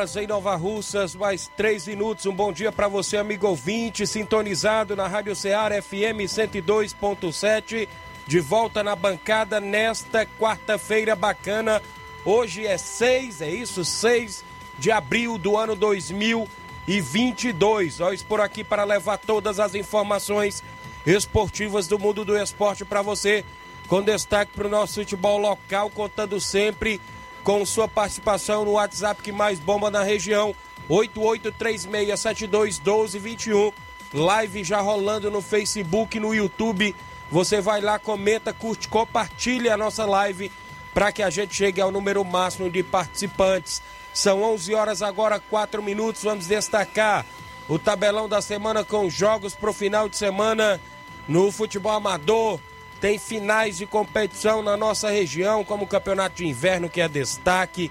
Horas em Nova Russas, mais 3 minutos. Um bom dia para você, amigo ouvinte, sintonizado na Rádio Ceará FM 102.7. De volta na bancada nesta quarta-feira bacana. Hoje é 6, é isso? 6 de abril do ano 2022. Nós por aqui para levar todas as informações esportivas do mundo do esporte para você, com destaque para o nosso futebol local, contando sempre com sua participação no WhatsApp que mais bomba na região, 8836721221. Live já rolando no Facebook, no YouTube. Você vai lá, comenta, curte, compartilha a nossa live para que a gente chegue ao número máximo de participantes. São 11 horas agora, 4 minutos. Vamos destacar o tabelão da semana com jogos para o final de semana no futebol amador. Tem finais de competição na nossa região, como o Campeonato de Inverno, que é destaque.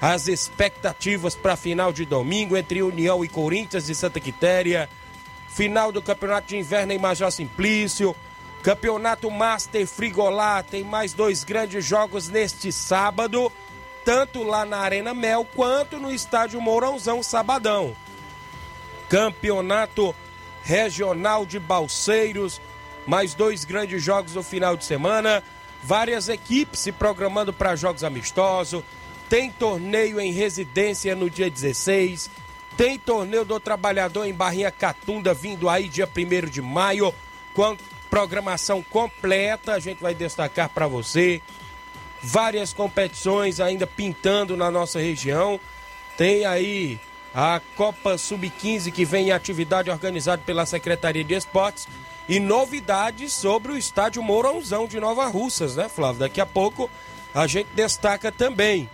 As expectativas para a final de domingo entre União e Corinthians de Santa Quitéria. Final do Campeonato de Inverno em Major Simplício. Campeonato Master Frigolá tem mais dois grandes jogos neste sábado, tanto lá na Arena Mel quanto no Estádio Mourãozão Sabadão. Campeonato Regional de Balseiros, mais dois grandes jogos no final de semana, várias equipes se programando para jogos amistosos, tem torneio em residência no dia 16, tem torneio do trabalhador em Barrinha Catunda vindo aí dia 1 de maio, com programação completa, a gente vai destacar para você. Várias competições ainda pintando na nossa região. Tem aí a Copa Sub-15 que vem em atividade organizada pela Secretaria de Esportes e novidades sobre o estádio Mourãozão de Nova Russas, né, Flávio? Daqui a pouco a gente destaca também.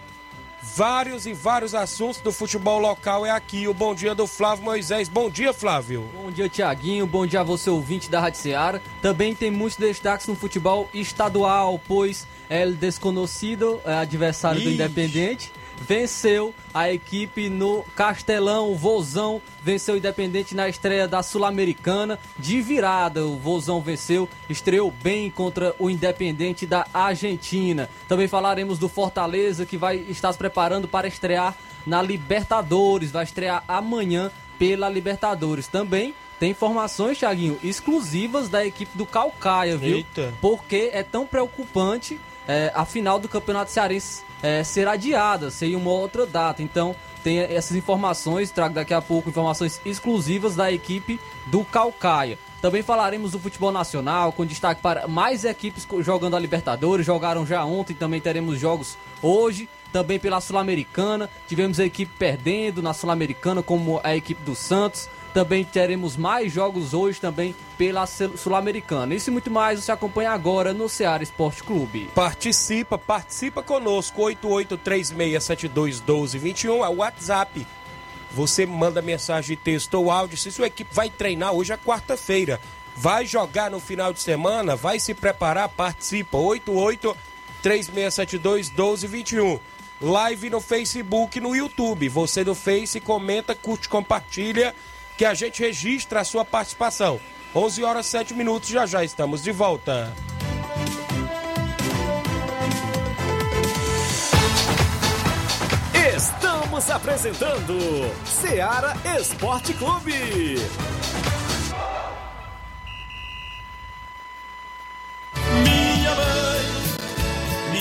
Vários e vários assuntos do futebol local é aqui. O bom dia do Flávio Moisés. Bom dia, Flávio. Bom dia, Tiaguinho. Bom dia a você, ouvinte da Rádio Seara. Também tem muitos destaques no futebol estadual, pois El Desconocido, é adversário do Ixi. Independente, venceu a equipe no Castelão, o Vozão venceu o Independente na estreia da Sul-Americana de virada. O Vozão venceu, estreou bem contra o Independente da Argentina. Também falaremos do Fortaleza que vai estar se preparando para estrear na Libertadores, vai estrear amanhã pela Libertadores. Também tem informações, Thiaguinho, exclusivas da equipe do Calcaia, viu? Eita. Porque é tão preocupante é, a final do Campeonato Cearense é, ser adiada, em uma outra data. Então, tem essas informações, trago daqui a pouco informações exclusivas da equipe do Calcaia. Também falaremos do futebol nacional, com destaque para mais equipes jogando a Libertadores, jogaram já ontem, também teremos jogos hoje, também pela Sul-Americana. Tivemos a equipe perdendo na Sul-Americana, como a equipe do Santos. Também teremos mais jogos hoje também pela Sul- Sul-Americana. Isso e muito mais você acompanha agora no Ceará Esporte Clube. Participa, participa conosco. 8836721221 é o WhatsApp. Você manda mensagem de texto ou áudio. Se sua equipe vai treinar hoje é quarta-feira, vai jogar no final de semana, vai se preparar, participa. 8836721221. Live no Facebook no YouTube. Você do Face comenta, curte, compartilha, que a gente registra a sua participação. 11 horas 7 minutos, já já estamos de volta. Estamos apresentando Seara Esporte Clube. Mãe, minha heroína,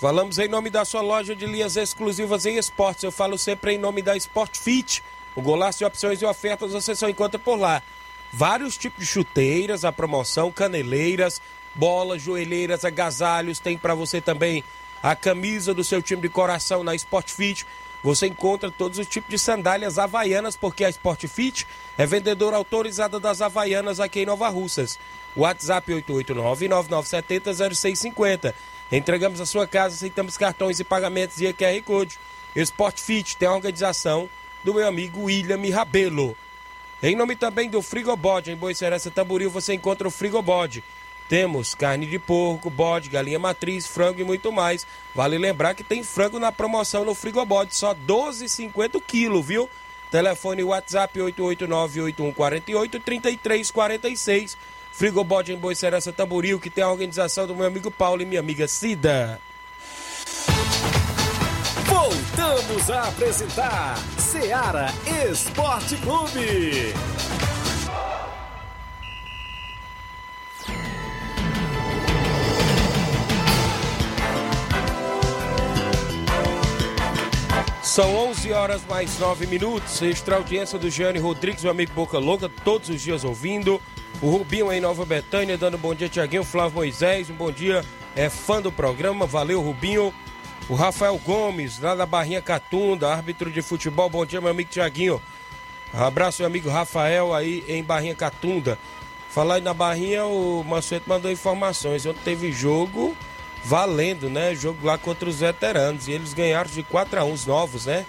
Falamos em nome da sua loja de linhas exclusivas em esportes. Eu falo sempre em nome da Sport Fit. O golaço de opções e ofertas você só encontra por lá. Vários tipos de chuteiras, a promoção, caneleiras, bolas, joelheiras, agasalhos. Tem para você também a camisa do seu time de coração na Sport Fit. Você encontra todos os tipos de sandálias havaianas, porque a Sport Fit é vendedora autorizada das havaianas aqui em Nova Russas. WhatsApp 889-9970-0650. Entregamos a sua casa, aceitamos cartões e pagamentos e QR Code. Sport Fit tem a organização do meu amigo William Rabelo. Em nome também do Frigobode, em Boicerança Tamboril, você encontra o Frigobode. Temos carne de porco, bode, galinha matriz, frango e muito mais. Vale lembrar que tem frango na promoção no Frigobode, só 12,50 o quilo, viu? Telefone WhatsApp 889-8148-3346. Frigobode em Boicerança Tamboril, que tem a organização do meu amigo Paulo e minha amiga Cida. Voltamos a apresentar Seara Esporte Clube. São 11 horas mais 9 minutos. Extra audiência do Gianni Rodrigues, meu amigo Boca Louca, todos os dias ouvindo. O Rubinho em Nova Betânia, dando bom dia, Tiaguinho. Flávio Moisés, um bom dia. É fã do programa, valeu, Rubinho. O Rafael Gomes, lá da Barrinha Catunda, árbitro de futebol. Bom dia, meu amigo Tiaguinho. Abraço, meu amigo Rafael, aí em Barrinha Catunda. Falar aí na Barrinha, o Mansueto mandou informações. Ontem teve jogo valendo, né? Jogo lá contra os veteranos. E eles ganharam de 4 a 1 os novos, né?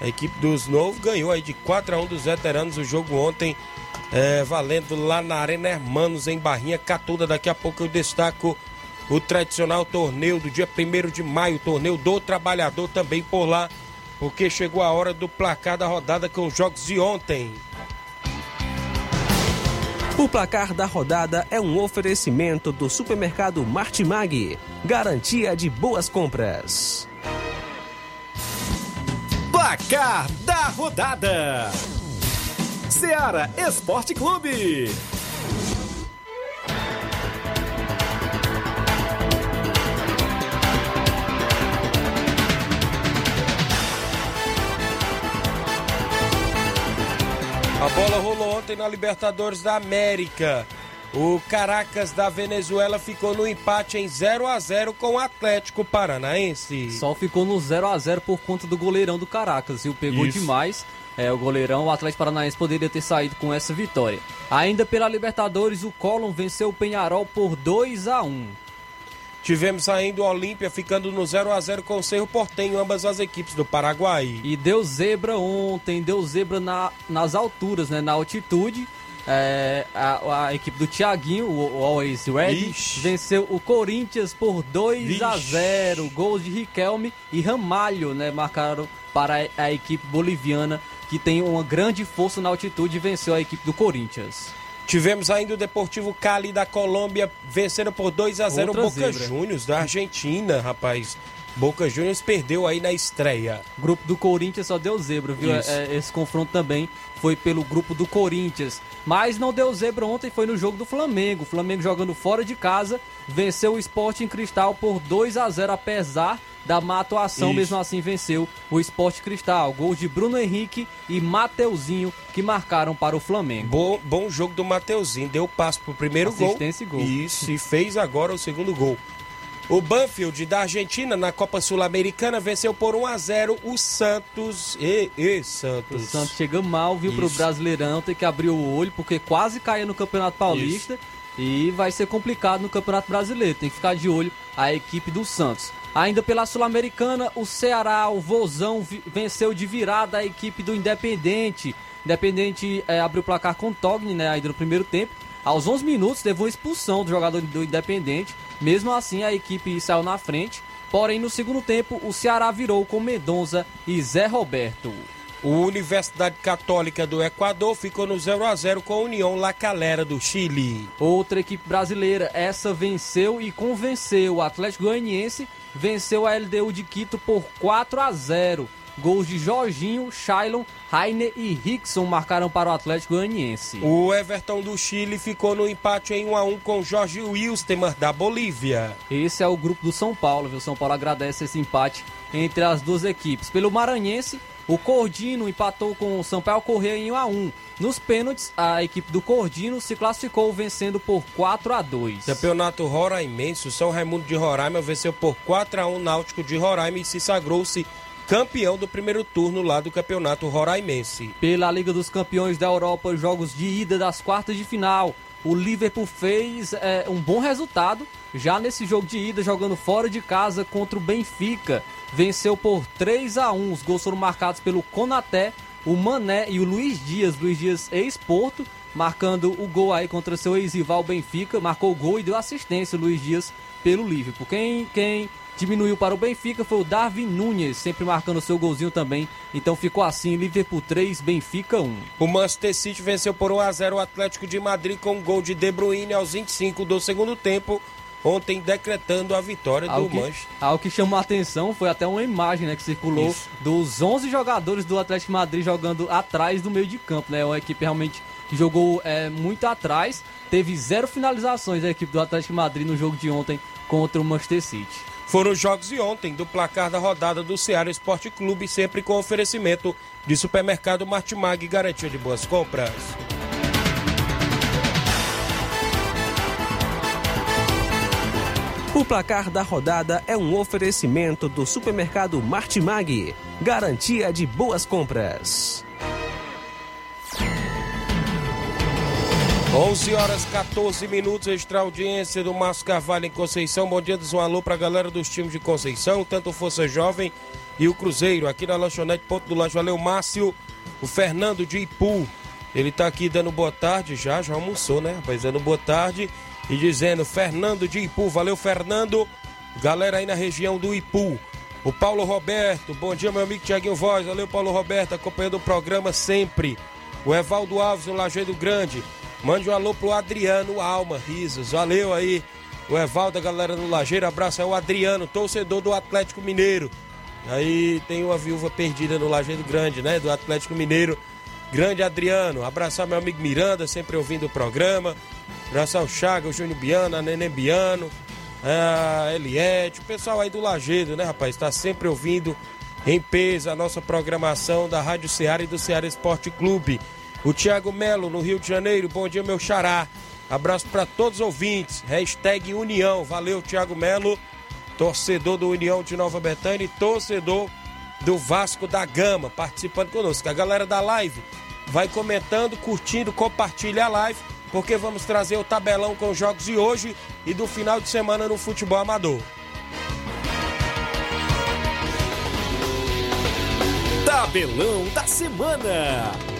A equipe dos novos ganhou aí de 4 a 1 dos veteranos o jogo ontem, é, valendo lá na Arena Hermanos, em Barrinha Catunda. Daqui a pouco eu destaco o tradicional torneio do dia 1 de maio, torneio do trabalhador também por lá, porque chegou a hora do placar da rodada com os jogos de ontem. O placar da rodada é um oferecimento do supermercado Martimag. Garantia de boas compras. Placar da rodada: Seara Esporte Clube. A bola rolou ontem na Libertadores da América. O Caracas da Venezuela ficou no empate em 0 a 0 com o Atlético Paranaense. Só ficou no 0 a 0 por conta do goleirão do Caracas, viu? Pegou Isso. demais. É, o goleirão, o Atlético Paranaense poderia ter saído com essa vitória. Ainda pela Libertadores, o Colón venceu o Penharol por 2 a 1. Tivemos ainda o Olímpia ficando no 0 a 0 com o Cerro Portenho, ambas as equipes do Paraguai. E deu zebra ontem, deu zebra na- nas alturas, né? Na altitude. É, a, a equipe do Thiaguinho, o, o Always Ready, Ixi. venceu o Corinthians por 2 a Vixe. 0. Gols de Riquelme e Ramalho, né? Marcaram para a, a equipe boliviana, que tem uma grande força na altitude e venceu a equipe do Corinthians. Tivemos ainda o Deportivo Cali da Colômbia vencendo por 2 a 0 o Outra Boca zebra. Juniors da Argentina, rapaz. Boca Juniors perdeu aí na estreia. O grupo do Corinthians só deu zebra, viu? Isso. É, esse confronto também foi pelo grupo do Corinthians. Mas não deu zebra ontem, foi no jogo do Flamengo. O Flamengo jogando fora de casa, venceu o Sport em Cristal por 2 a 0 apesar da má atuação, Isso. mesmo assim venceu o Sport Cristal. Gols de Bruno Henrique e Mateuzinho que marcaram para o Flamengo. Bom, bom jogo do Mateuzinho, deu passo pro primeiro gol. Assistência e gol. Isso, e fez agora o segundo gol. O Banfield da Argentina na Copa Sul-Americana venceu por 1 a 0 o Santos. E, e O Santos. Santos chega mal, viu, pro Isso. Brasileirão, tem que abrir o olho, porque quase caiu no Campeonato Paulista e vai ser complicado no Campeonato Brasileiro. Tem que ficar de olho a equipe do Santos. Ainda pela Sul-Americana, o Ceará, o Vozão, venceu de virada a equipe do Independente. Independente eh, abriu o placar com Togni, né, ainda no primeiro tempo. Aos 11 minutos, levou expulsão do jogador do Independente. Mesmo assim, a equipe saiu na frente Porém, no segundo tempo, o Ceará virou com Mendonça e Zé Roberto. O Universidade Católica do Equador ficou no 0 a 0 com a União La Calera do Chile. Outra equipe brasileira, essa venceu e convenceu. O Atlético Goianiense venceu a LDU de Quito por 4 a 0. Gols de Jorginho, Shailon, Rainer e Rickson marcaram para o Atlético Goianiense. O Everton do Chile ficou no empate em 1 a 1 com Jorge Wilstemer da Bolívia. Esse é o grupo do São Paulo, viu? São Paulo agradece esse empate entre as duas equipes. Pelo Maranhense, o Cordino empatou com o Sampaio Correia em 1 a 1. Nos pênaltis, a equipe do Cordino se classificou vencendo por 4 a 2. Campeonato Roraimense, o São Raimundo de Roraima venceu por 4 a 1 Náutico de Roraima e se sagrou-se campeão do primeiro turno lá do Campeonato Roraimense. Pela Liga dos Campeões da Europa, jogos de ida das quartas de final. O Liverpool fez é, um bom resultado já nesse jogo de ida, jogando fora de casa contra o Benfica. Venceu por 3 a 1 Os gols foram marcados pelo Konaté, o Mané e o Luiz Dias. Luiz Dias, ex-Porto, marcando o gol aí contra seu ex-rival Benfica. Marcou o gol e deu assistência, Luiz Dias, pelo Liverpool. Quem, quem diminuiu para o Benfica foi o Darwin Nunes, sempre marcando seu golzinho também. Então ficou assim, Liverpool 3, Benfica 1. O Manchester City venceu por 1 a 0 o Atlético de Madrid com um gol de De Bruyne aos 25 do segundo tempo. Ontem decretando a vitória Algo do que, Manchester. algo que chamou a atenção foi até uma imagem né, que circulou Isso. dos 11 jogadores do Atlético Madrid jogando atrás do meio de campo. Né? Uma equipe realmente que jogou é, muito atrás. Teve zero finalizações a equipe do Atlético Madrid no jogo de ontem contra o Manchester City. Foram os jogos de ontem do placar da rodada do Ceará Esporte Clube, sempre com oferecimento de supermercado Martimag garantia de boas compras. O placar da rodada é um oferecimento do supermercado Martimag. Garantia de boas compras. 11 horas 14 minutos, extra audiência do Márcio Carvalho em Conceição. Bom dia, diz um alô pra galera dos times de Conceição, tanto Força Jovem e o Cruzeiro, aqui na lanchonete Ponto do Lanche. Valeu, Márcio. O Fernando de Ipu, ele tá aqui dando boa tarde já, já almoçou, né, rapaz? Dando boa tarde e dizendo, Fernando de Ipu, valeu, Fernando. Galera aí na região do Ipu. O Paulo Roberto, bom dia, meu amigo Tiaguinho Voz. Valeu, Paulo Roberto, acompanhando o programa sempre. O Evaldo Alves, no Lajeado Grande. Mande um alô pro Adriano Alma, risos. Valeu aí. O Evaldo, a galera do Lajeiro. Abraço é o Adriano, torcedor do Atlético Mineiro. Aí tem uma viúva perdida no Lajeiro Grande, né? Do Atlético Mineiro. Grande Adriano. Abraçar meu amigo Miranda, sempre ouvindo o programa. Abraçar o Chaga, o Júnior Biano, a Neném Biano, a Eliette, o pessoal aí do Lajeado, né, rapaz? Está sempre ouvindo em peso a nossa programação da Rádio Ceará e do Ceará Esporte Clube. O Tiago Melo, no Rio de Janeiro. Bom dia, meu xará. Abraço para todos os ouvintes. Hashtag União. Valeu, Tiago Melo. Torcedor do União de Nova Betânia e torcedor do Vasco da Gama, participando conosco. A galera da live vai comentando, curtindo, compartilha a live, porque vamos trazer o tabelão com os jogos de hoje e do final de semana no futebol amador. Tabelão da semana.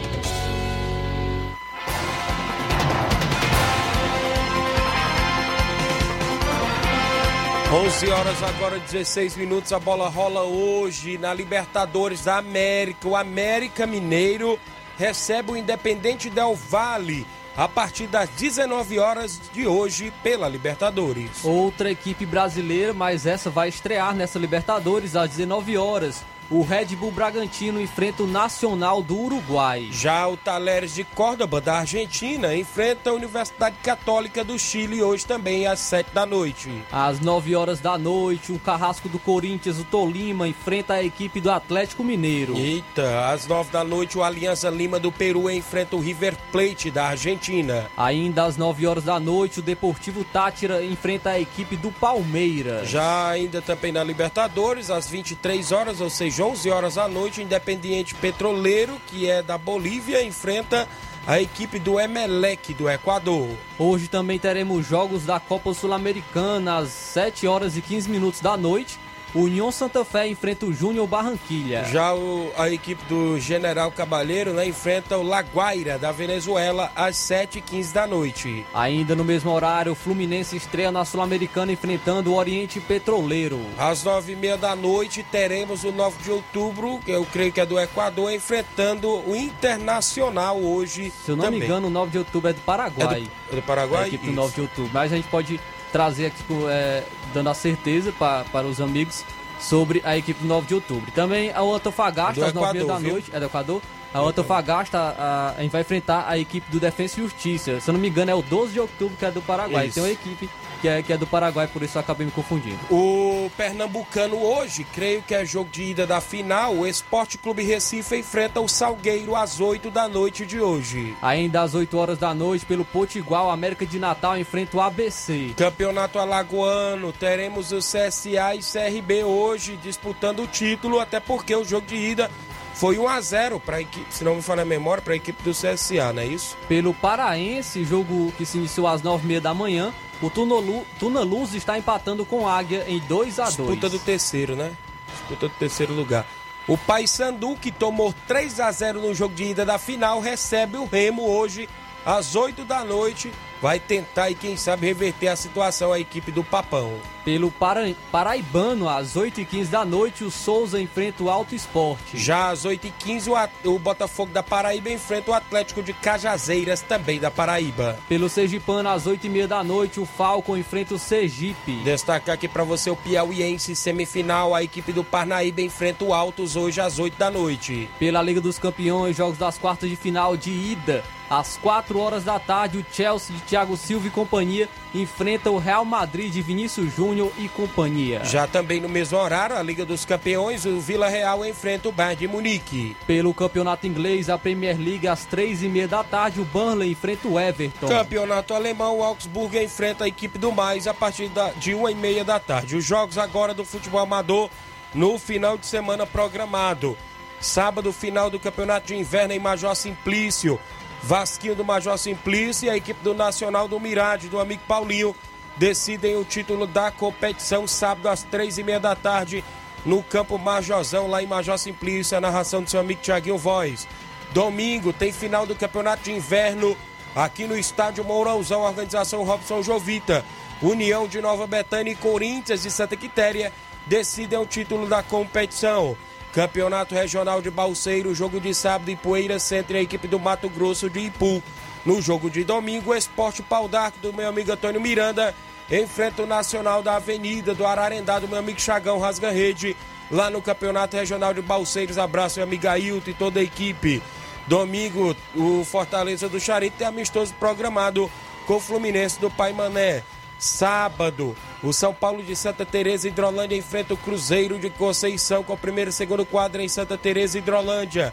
11 horas agora 16 minutos, a bola rola hoje na Libertadores da América. O América Mineiro recebe o Independente Del Vale a partir das 19 horas de hoje pela Libertadores. Outra equipe brasileira, mas essa vai estrear nessa Libertadores às 19 horas. O Red Bull Bragantino enfrenta o Nacional do Uruguai. Já o Talheres de Córdoba da Argentina enfrenta a Universidade Católica do Chile hoje também às 7 da noite. Às 9 horas da noite, o Carrasco do Corinthians, o Tolima, enfrenta a equipe do Atlético Mineiro. Eita, às 9 da noite o Aliança Lima do Peru enfrenta o River Plate da Argentina. Ainda às 9 horas da noite, o Deportivo Tátira enfrenta a equipe do Palmeiras. Já ainda também na Libertadores, às 23 horas, ou seja, 11 horas da noite, o Independiente Petroleiro, que é da Bolívia, enfrenta a equipe do Emelec do Equador. Hoje também teremos jogos da Copa Sul-Americana às 7 horas e 15 minutos da noite. União Santa Fé enfrenta o Júnior Barranquilha. Já o, a equipe do General Cabalheiro né, enfrenta o Laguaira da Venezuela às 7h15 da noite. Ainda no mesmo horário, o Fluminense estreia na Sul-Americana enfrentando o Oriente Petroleiro. Às 9h30 da noite teremos o 9 de outubro, que eu creio que é do Equador, enfrentando o Internacional hoje. Se eu não também. me engano, o 9 de outubro é do É Paraguai. do, é do Paraguai? a equipe do Isso. 9 de outubro. Mas a gente pode trazer aqui, tipo, é, dando a certeza pa- para os amigos sobre a equipe do 9 de outubro. Também a Antofagasta, Do às 9 Equador, da viu? noite, é do Equador. A Antofagasta, a, a gente vai enfrentar a equipe do Defensa e Justiça. Se eu não me engano, é o 12 de outubro que é do Paraguai. Isso. Tem uma equipe que é, que é do Paraguai, por isso eu acabei me confundindo. O Pernambucano hoje, creio que é jogo de ida da final, o Esporte Clube Recife enfrenta o Salgueiro às 8 da noite de hoje. Ainda às 8 horas da noite, pelo Potiguar, o América de Natal enfrenta o ABC. Campeonato Alagoano, teremos o CSA e CRB hoje disputando o título, até porque o jogo de ida foi 1 a 0 para a equipe, se não me falha a memória, para a equipe do CSA, não é isso? Pelo Paraense, jogo que se iniciou às 9h30 da manhã, o Tunolu- Tunaluz está empatando com Águia em 2 a 2 Disputa do terceiro, né? Disputa do terceiro lugar. O Paysandu, que tomou 3 a 0 no jogo de ida da final, recebe o Remo hoje às 8 da noite. Vai tentar e quem sabe reverter a situação a equipe do Papão. Pelo Para- Paraibano, às 8h15 da noite, o Souza enfrenta o Alto Esporte. Já às 8h15, o, At- o Botafogo da Paraíba enfrenta o Atlético de Cajazeiras, também da Paraíba. Pelo Sergipano, às 8h30 da noite, o Falcon enfrenta o Sergipe. Destacar aqui para você o Piauiense semifinal. A equipe do Parnaíba enfrenta o Altos hoje às 8 da noite. Pela Liga dos Campeões, jogos das quartas de final de ida. Às 4 horas da tarde, o Chelsea de Thiago Silva e companhia enfrenta o Real Madrid de Vinícius Júnior e companhia. Já também no mesmo horário, a Liga dos Campeões, o Vila Real enfrenta o Bayern de Munique. Pelo Campeonato Inglês, a Premier League, às 3h30 da tarde, o Burnley enfrenta o Everton. Campeonato Alemão, o Augsburg enfrenta a equipe do Mais a partir de 1h30 da tarde. Os jogos agora do futebol amador no final de semana programado. Sábado, final do Campeonato de Inverno em Major Simplício. Vasquinho do Major Simplício e a equipe do Nacional do Mirade, do amigo Paulinho, decidem o título da competição sábado às três e meia da tarde no campo Majorzão, lá em Major Simplício, a narração do seu amigo Tiaguinho Voz. Domingo tem final do Campeonato de Inverno aqui no estádio Mourãozão, organização Robson Jovita. União de Nova Betânia e Corinthians de Santa Quitéria decidem o título da competição. Campeonato Regional de Balseiro, jogo de sábado em Poeira Centro e a equipe do Mato Grosso de Ipu. No jogo de domingo, o Esporte Pau d'Arco do meu amigo Antônio Miranda enfrenta o Nacional da Avenida do Ararendá do meu amigo Chagão Rasga Rede, lá no Campeonato Regional de Balseiros. Abraço, meu amigo Ailton e toda a equipe. Domingo, o Fortaleza do Charito tem amistoso programado com o Fluminense do Pai Mané. Sábado, o São Paulo de Santa Teresa Hidrolândia enfrenta o Cruzeiro de Conceição com o primeiro e segundo quadro em Santa Teresa Hidrolândia.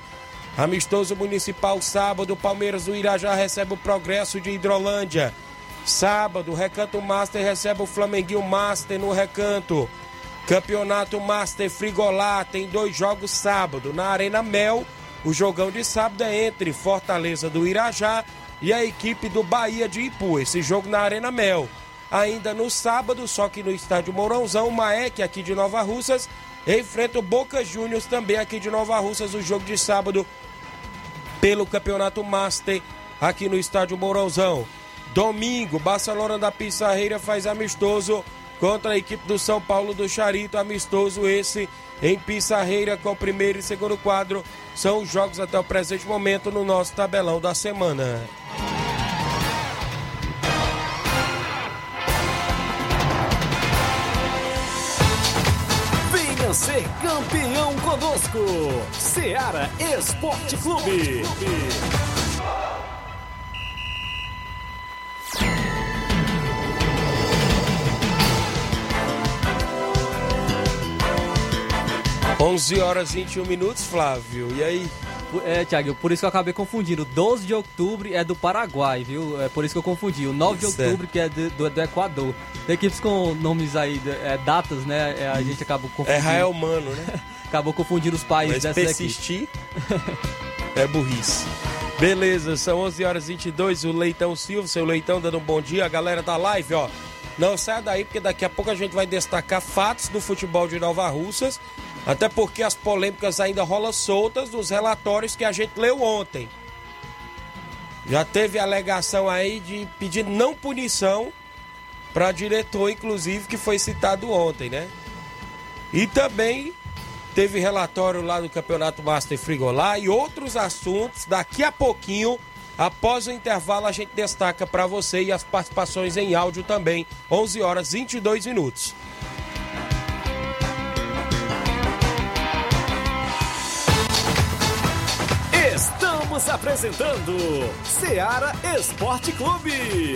Amistoso Municipal, sábado, Palmeiras do Irajá recebe o Progresso de Hidrolândia. Sábado, Recanto Master recebe o Flamenguinho Master no Recanto. Campeonato Master Frigolá tem dois jogos sábado. Na Arena Mel, o jogão de sábado é entre Fortaleza do Irajá e a equipe do Bahia de Ipu. Esse jogo na Arena Mel. Ainda no sábado, só que no estádio Mourãozão, o Maek aqui de Nova Russas enfrenta o Boca Juniors também aqui de Nova Russas. O jogo de sábado pelo Campeonato Master aqui no estádio Mourãozão. Domingo, Barcelona da Pissarreira faz amistoso contra a equipe do São Paulo do Charito. Amistoso esse em Pissarreira com o primeiro e segundo quadro. São os jogos até o presente momento no nosso tabelão da semana. Ser campeão conosco. Seara Esporte Clube. 11 horas e 21 minutos, Flávio. E aí? É, Thiago, por isso que eu acabei confundindo. O 12 de outubro é do Paraguai, viu? É por isso que eu confundi. O 9 de Certo. outubro que é do, do, do Equador. Tem equipes com nomes aí, é, datas, né? É, a gente acabou É confundindo. Rael Mano, né? Acabou confundindo os países Mas equipes. persistir é burrice. Beleza, são 11 horas e 22. O Leitão Silva, seu Leitão, dando um bom dia. A galera da live, ó. Não saia daí, porque daqui a pouco a gente vai destacar fatos do futebol de Nova Russas, até porque as polêmicas ainda rolam soltas dos relatórios que a gente leu ontem. Já teve alegação aí de pedir não punição para diretor, inclusive, que foi citado ontem, né? E também teve relatório lá do Campeonato Master Frigolá e outros assuntos. Daqui a pouquinho, após o intervalo, a gente destaca para você e as participações em áudio também. 11 horas 22 minutos. Estamos apresentando Seara Esporte Clube.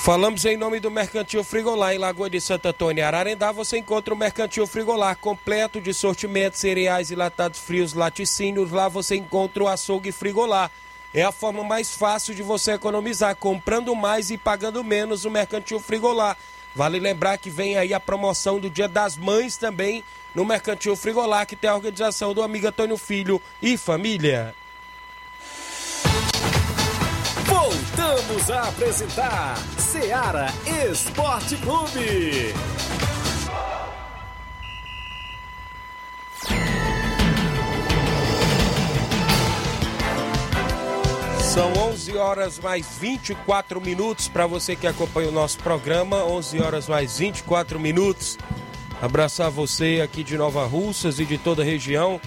Falamos em nome do Mercantil Frigolá em Lagoa de Santo Antônio, Ararendá. Você encontra o Mercantil Frigolá completo de sortimentos, cereais e latados frios, laticínios. Lá você encontra o açougue Frigolá. É a forma mais fácil de você economizar, comprando mais e pagando menos o Mercantil Frigolá. Vale lembrar que vem aí a promoção do Dia das Mães também no Mercantil Frigolá, que tem a organização do amigo Antônio Filho e família. Voltamos a apresentar Seara Esporte Clube. São 11 horas mais 24 minutos para você que acompanha o nosso programa. 11 horas mais 24 minutos. Abraçar você aqui de Nova Russas e de toda a região.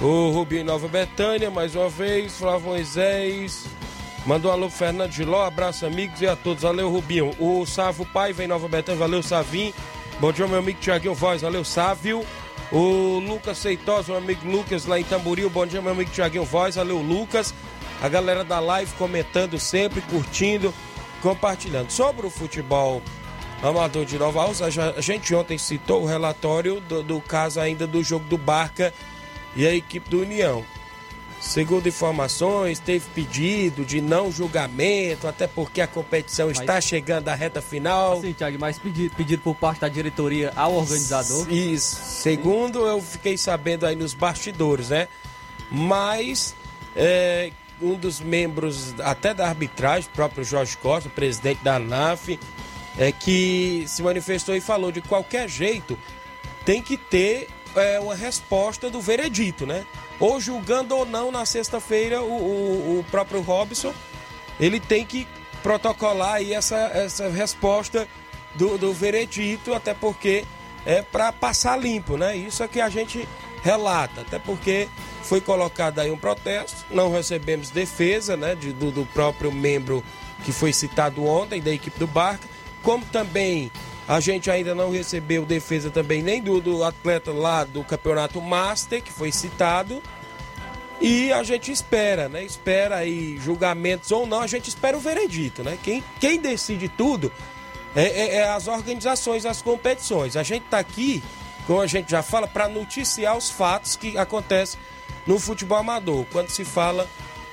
O Rubinho Nova Betânia, mais uma vez. Flávio Moisés. Mandou um alô Fernando Giló, abraço amigos e a todos. Valeu, Rubinho. O Sávio Pai vem Nova Betânia, valeu, Savim. Bom dia, meu amigo Tiaguinho Voz, valeu, Sávio. O Lucas Seitosa, meu amigo Lucas lá em Tamboril, bom dia, meu amigo Tiaguinho Voz, valeu, Lucas. A galera da live comentando sempre, curtindo, compartilhando. Sobre o futebol amador de Nova Alça, a gente ontem citou o relatório do, do caso ainda do jogo do Barca e a equipe do União. Segundo informações, teve pedido de não julgamento, até porque a competição Mas- está chegando à reta final. Sim, Thiago, mas pedido, pedido por parte da diretoria ao organizador. Isso. Segundo eu fiquei sabendo aí nos bastidores, né? Mas é, um dos membros até da arbitragem, o próprio Jorge Costa, presidente da ANAF, é que se manifestou e falou de qualquer jeito tem que ter é, uma resposta do veredito, né? Ou julgando ou não na sexta-feira o, o- o próprio Robson, ele tem que protocolar aí essa, essa resposta do, do veredito, até porque é para passar limpo, né? Isso é que a gente relata, até porque foi colocado aí um protesto, não recebemos defesa, né, de- do, do próprio membro que foi citado ontem da equipe do Barca, como também a gente ainda não recebeu defesa também nem do, do atleta lá do campeonato Master, que foi citado. E a gente espera, né? Espera aí julgamentos ou não, a gente espera o veredito, né? Quem, quem decide tudo é, é- é as organizações, as competições. A gente tá aqui, como a gente já fala, para noticiar os fatos que acontecem no futebol amador. Quando se fala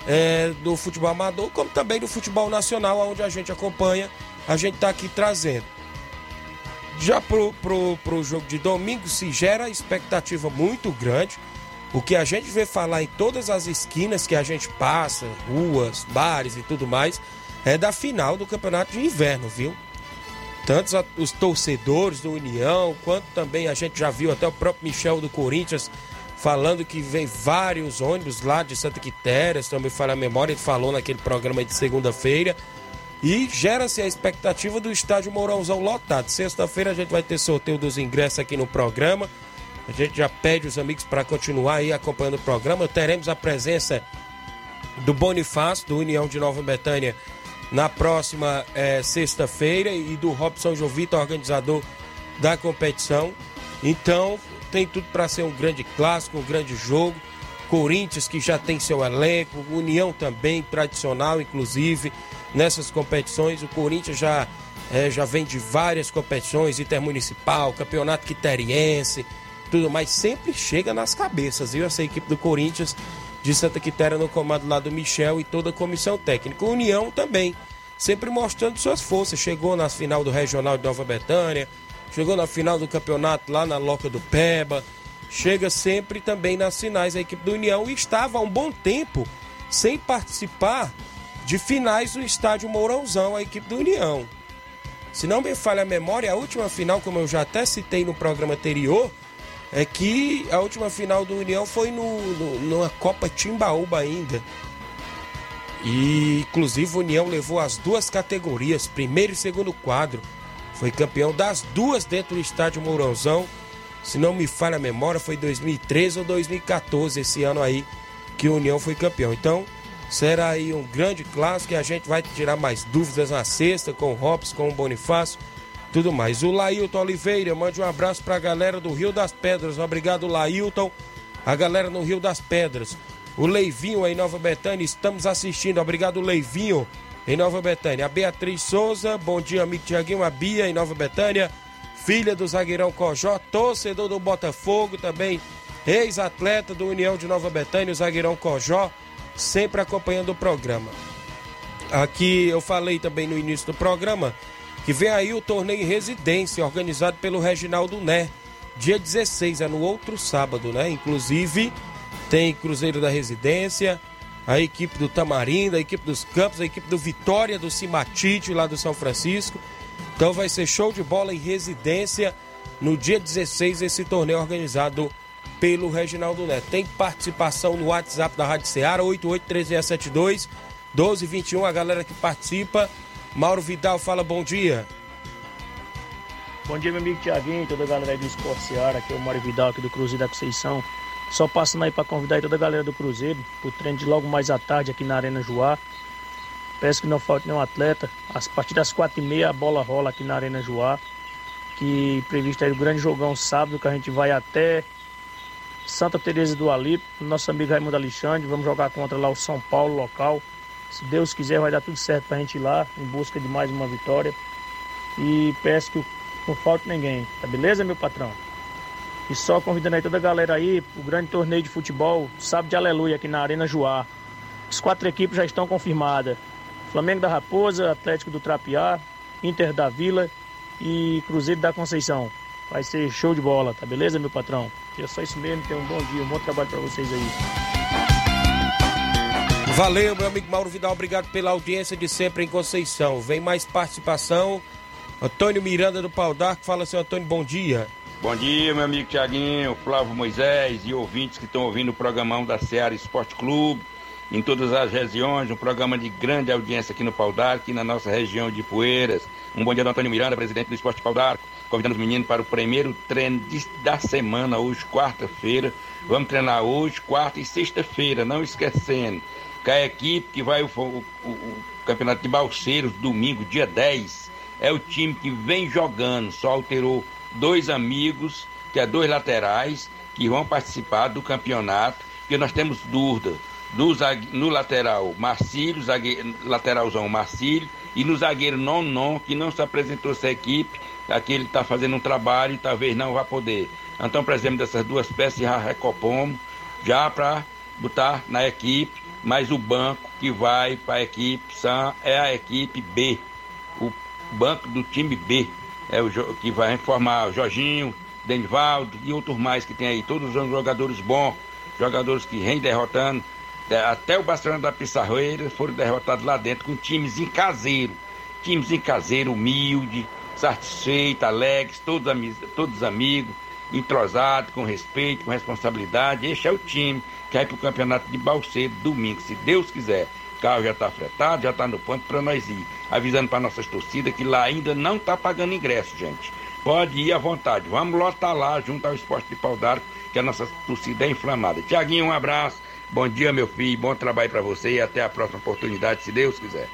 é, do futebol amador, como também do futebol nacional, onde a gente acompanha, a gente tá aqui trazendo. Já pro, pro, pro jogo de domingo se gera expectativa muito grande. O que a gente vê falar em todas as esquinas que a gente passa, ruas, bares e tudo mais, é da final do campeonato de inverno, viu? Tanto os torcedores do União, quanto também a gente já viu até o próprio Michel do Corinthians falando que vem vários ônibus lá de Santa Quitéria, se não me falha a memória, ele falou naquele programa de segunda-feira. E gera-se a expectativa do estádio Mourãozão lotado. Sexta-feira a gente vai ter sorteio dos ingressos aqui no programa. A gente já pede os amigos para continuar aí acompanhando o programa. Teremos a presença do Bonifácio, do União de Nova Betânia, na próxima eh, sexta-feira e do Robson Jovita, organizador da competição. Então, tem tudo para ser um grande clássico, um grande jogo. Corinthians, que já tem seu elenco, União também, tradicional, inclusive, nessas competições. O Corinthians já, é, já vem de várias competições, intermunicipal, campeonato quiteriense, tudo mais. Sempre chega nas cabeças, viu? Essa equipe do Corinthians de Santa Quitéria no comando lá do Michel e toda a comissão técnica. União também, sempre mostrando suas forças. Chegou na final do Regional de Nova Betânia, chegou na final do campeonato lá na Loca do Peba chega sempre também nas finais a equipe do União e estava há um bom tempo sem participar de finais do estádio Mourãozão, a equipe do União. Se não me falha a memória, a última final, como eu já até citei no programa anterior, é que a última final do União foi no, no, numa Copa Timbaúba ainda. E inclusive o União levou as duas categorias, primeiro e segundo quadro. Foi campeão das duas dentro do estádio Mourãozão se não me falha a memória, foi 2013 ou 2014, esse ano aí, que o União foi campeão. Então, será aí um grande clássico e a gente vai tirar mais dúvidas na sexta com o Robson, com o Bonifácio, tudo mais. O Lailton Oliveira, mande um abraço para a galera do Rio das Pedras. Obrigado, Lailton. A galera no Rio das Pedras. O Leivinho em Nova Betânia, estamos assistindo. Obrigado, Leivinho, em Nova Betânia. A Beatriz Souza, bom dia, amigo Tiaguinho. A Bia em Nova Betânia filha do zagueirão Cojó, torcedor do Botafogo, também ex-atleta do União de Nova Betânia, o zagueirão Cojó, sempre acompanhando o programa. Aqui eu falei também no início do programa que vem aí o torneio residência organizado pelo Reginaldo Né, dia 16, é no outro sábado, né? Inclusive tem Cruzeiro da Residência, a equipe do Tamarindo, a equipe dos Campos, a equipe do Vitória do Cimatite lá do São Francisco então vai ser show de bola em residência no dia 16, esse torneio organizado pelo Reginaldo Neto. Tem participação no WhatsApp da Rádio Ceará, 883672 1221, a galera que participa. Mauro Vidal fala bom dia. Bom dia, meu amigo Tiaguinho, toda a galera do Esporte Ceará, aqui é o Mauro Vidal, aqui do Cruzeiro da Conceição. Só passando aí para convidar toda a galera do Cruzeiro pro treino de logo mais à tarde aqui na Arena Joá. Peço que não falte nenhum atleta. A partir das quatro e meia a bola rola aqui na Arena Joá. Que previsto aí o grande jogão sábado, que a gente vai até Santa Teresa do Alipo, nosso amigo Raimundo Alexandre. Vamos jogar contra lá o São Paulo local. Se Deus quiser, vai dar tudo certo pra gente ir lá em busca de mais uma vitória. E peço que não falte ninguém, tá beleza, meu patrão? E só convidando aí toda a galera aí, o grande torneio de futebol, sábado de aleluia aqui na Arena Joá. As quatro equipes já estão confirmadas. Flamengo da Raposa, Atlético do Trapiá, Inter da Vila e Cruzeiro da Conceição. Vai ser show de bola, tá beleza, meu patrão? É só isso mesmo, tenha um bom dia, um bom trabalho para vocês aí. Valeu, meu amigo Mauro Vidal, obrigado pela audiência de sempre em Conceição. Vem mais participação. Antônio Miranda do Pau d'Arco, fala seu Antônio, bom dia. Bom dia, meu amigo Tiaguinho, Flávio Moisés e ouvintes que estão ouvindo o programão da Seara Esporte Clube em todas as regiões, um programa de grande audiência aqui no Pau d'Arco, na nossa região de Poeiras. Um bom dia do Antônio Miranda, presidente do Esporte Pau d'Arco, convidando os meninos para o primeiro treino da semana, hoje, quarta-feira. Vamos treinar hoje, quarta e sexta-feira, não esquecendo. Que a equipe que vai o, o, o Campeonato de Balseiros, domingo, dia 10, é o time que vem jogando, só alterou dois amigos, que é dois laterais, que vão participar do campeonato, porque nós temos dúvida do, no lateral Marcílio, zagueiro, lateralzão Marcílio, e no zagueiro Non que não se apresentou essa equipe, aqui ele está fazendo um trabalho e talvez não vá poder. Então precisamos dessas duas peças já recopomos, já para botar na equipe, mas o banco que vai para a equipe é a equipe B, o banco do time B, é o que vai formar o Jorginho, Denivaldo e outros mais que tem aí, todos os jogadores bons, jogadores que vêm derrotando até o Barcelona da Pissarreira foram derrotados lá dentro com times em caseiro. Times em caseiro, humilde, satisfeito, alegres, todos, amigos, todos amigos, entrosados, com respeito, com responsabilidade. Este é o time que vai para o campeonato de Balseiro domingo, se Deus quiser. O carro já está fretado, já está no ponto para nós ir. Avisando para nossas torcidas que lá ainda não está pagando ingresso, gente. Pode ir à vontade. Vamos lotar lá junto ao esporte de pau que a nossa torcida é inflamada. Tiaguinho, um abraço. Bom dia, meu filho. Bom trabalho para você e até a próxima oportunidade, se Deus quiser.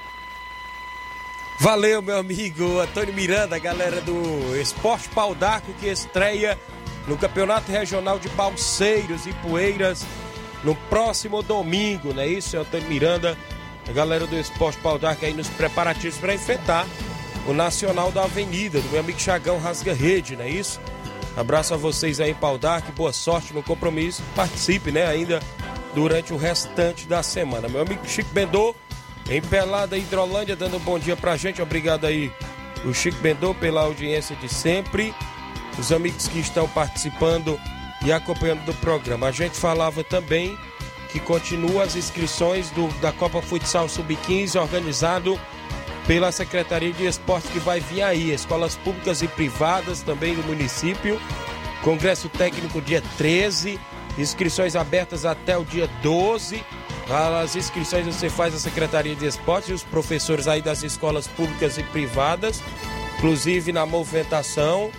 Valeu, meu amigo Antônio Miranda, galera do Esporte Pau d'Arco que estreia no Campeonato Regional de Balseiros e Poeiras no próximo domingo, não é isso, Antônio Miranda? A galera do Esporte Pau d'Arco aí nos preparativos para enfrentar o Nacional da Avenida, do meu amigo Chagão Rasga Rede, não é isso? Abraço a vocês aí, Pau d'Arco, boa sorte no compromisso, participe, né, ainda durante o restante da semana. Meu amigo Chico Bendô, em Pelada Hidrolândia, dando um bom dia pra gente. Obrigado aí, o Chico Bendô, pela audiência de sempre. Os amigos que estão participando e acompanhando do programa. A gente falava também que continua as inscrições do, da Copa Futsal Sub-15, organizado pela Secretaria de Esporte que vai vir aí. Escolas públicas e privadas também do município. Congresso técnico dia 13. Inscrições abertas até o dia 12. As inscrições você faz na Secretaria de Esportes e os professores aí das escolas públicas e privadas, inclusive na movimentação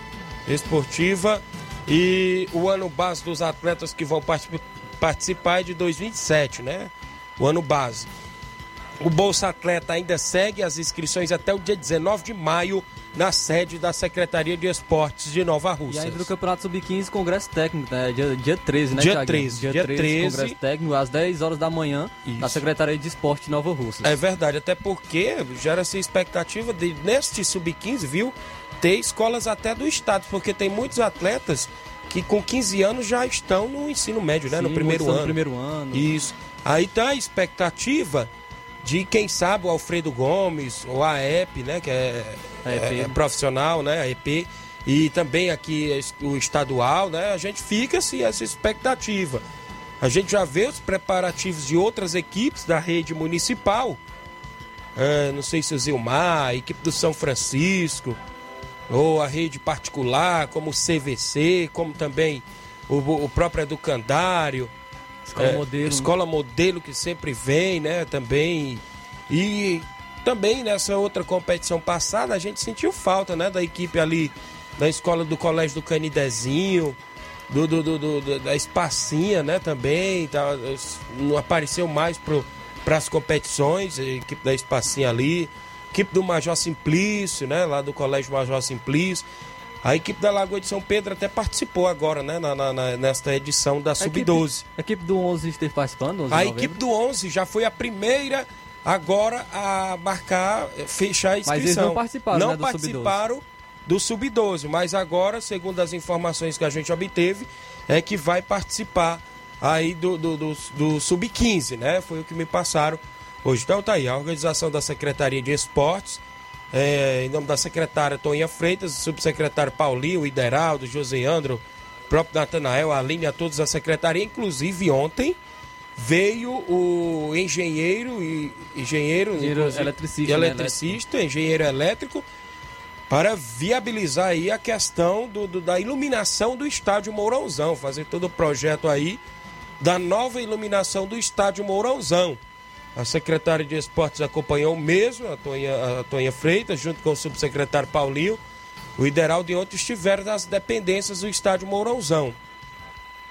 esportiva. E o ano base dos atletas que vão participar é de 2027, né? O ano base. O Bolsa Atleta ainda segue as inscrições até o dia 19 de maio na sede da Secretaria de Esportes de Nova Rússia. E ainda no Campeonato Sub-15, Congresso Técnico, né? Dia, dia 13, né, Dia Thiaguinho? 13, dia 13. Congresso Técnico, às 10 horas da manhã, Isso. na Secretaria de Esporte de Nova Rússia. É verdade, até porque gera-se expectativa de, neste Sub-15, viu, ter escolas até do estado, porque tem muitos atletas que com 15 anos já estão no ensino médio, né? Sim, no primeiro ano. No primeiro ano. Isso. Aí tá a expectativa de quem sabe o Alfredo Gomes, ou a EP, né, que é, é- é profissional, né, a EP, e também aqui o estadual, né, a gente fica assim essa expectativa. A gente já vê os preparativos de outras equipes da rede municipal. É, não sei se o Zilmar, a equipe do São Francisco, ou a rede particular, como o CVC, como também o, o próprio Educandário. Escola É, modelo. Escola modelo que sempre vem, né? Também. E também nessa outra competição passada a gente sentiu falta, né? Da equipe ali da escola do Colégio do Canidezinho, do, do, do- do- do- da Espacinha, né? Também. Tá, não apareceu mais para as competições, a equipe da Espacinha ali. Equipe do Major Simplício, né? Lá do Colégio Major Simplício. A equipe da Lagoa de São Pedro até participou agora, né? Na, na- na- nesta edição da A equipe- Sub-12. A equipe do 11 esteve participando? 11 de A equipe do 11 já foi a primeira agora a marcar, eh, fechar a inscrição. Mas eles não participaram, Não né, do participaram do Sub-12, mas agora, segundo as informações que a gente obteve, é que vai participar aí do, do, do, do Sub-15, né? Foi o que me passaram hoje. Então tá aí, a organização da Secretaria de Esportes, eh, em nome da secretária Toninha Freitas, subsecretário Paulinho, Ideraldo, José Andro, próprio Natanael, a Aline, a todos da secretaria, inclusive ontem veio o engenheiro e engenheiro, Engenheiro eletricista, e né, eletricista, engenheiro elétrico para viabilizar aí a questão do, do- da iluminação do estádio Mourãozão, fazer todo o projeto aí da nova iluminação do estádio Mourãozão. A secretária de Esportes acompanhou mesmo, a Tonha, a Tonha Freitas, junto com o subsecretário Paulinho. O ideal de ontem estiveram nas dependências do estádio Mourãozão.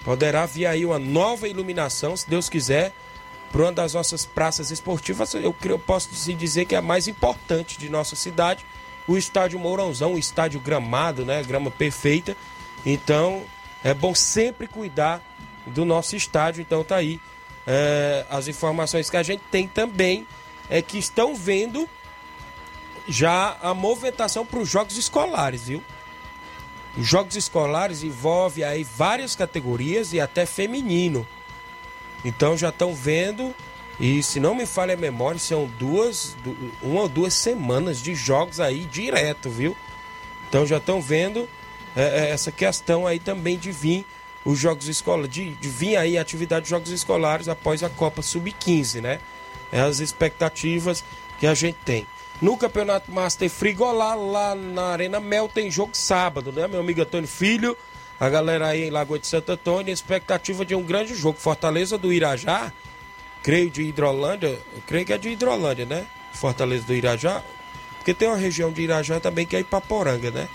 Poderá vir aí uma nova iluminação, se Deus quiser, para uma das nossas praças esportivas. Eu, eu posso dizer que é a mais importante de nossa cidade, o estádio Mourãozão, o estádio gramado, né? Grama perfeita. Então, é bom sempre cuidar do nosso estádio. Então, tá aí. É, as informações que a gente tem também é que estão vendo já a movimentação para os jogos escolares, viu? Os jogos escolares envolve aí várias categorias e até feminino. Então já estão vendo, e se não me falha a memória, são duas, du- uma ou duas semanas de jogos aí direto, viu? Então já estão vendo é, é, essa questão aí também de vir os jogos escolares, de, de vir aí a atividade de jogos escolares após a Copa Sub-15, né? É as expectativas que a gente tem. No Campeonato Master Frigolá, lá na Arena Mel, tem jogo sábado, né? Meu amigo Antônio Filho, a galera aí em Lagoa de Santo Antônio, expectativa de um grande jogo. Fortaleza do Irajá, creio de Hidrolândia, creio que é de Hidrolândia, né? Fortaleza do Irajá, porque tem uma região de Irajá também que é Ipaporanga, né?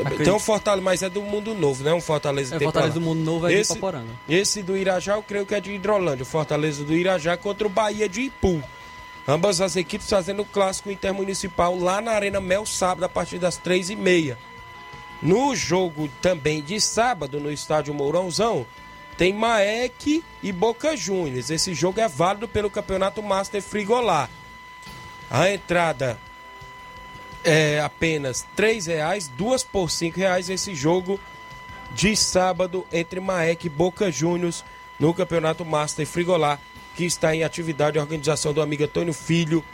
Acredito. Tem um Fortaleza, mas é do Mundo Novo, né? Um Fortaleza É, tem Fortaleza do Mundo Novo é de Esse- Ipaporanga. Esse do Irajá eu creio que é de Hidrolândia, o Fortaleza do Irajá contra o Bahia de Ipu. Ambas as equipes fazendo o clássico intermunicipal lá na Arena Mel sábado a partir das três e meia. No jogo também de sábado no estádio Mourãozão, tem Maek e Boca Juniors. Esse jogo é válido pelo Campeonato Master Frigolá. A entrada é apenas R$ reais, duas por R$ reais esse jogo de sábado entre Maek e Boca Juniors no Campeonato Master Frigolá, que está em atividade a organização do amigo Antônio Filho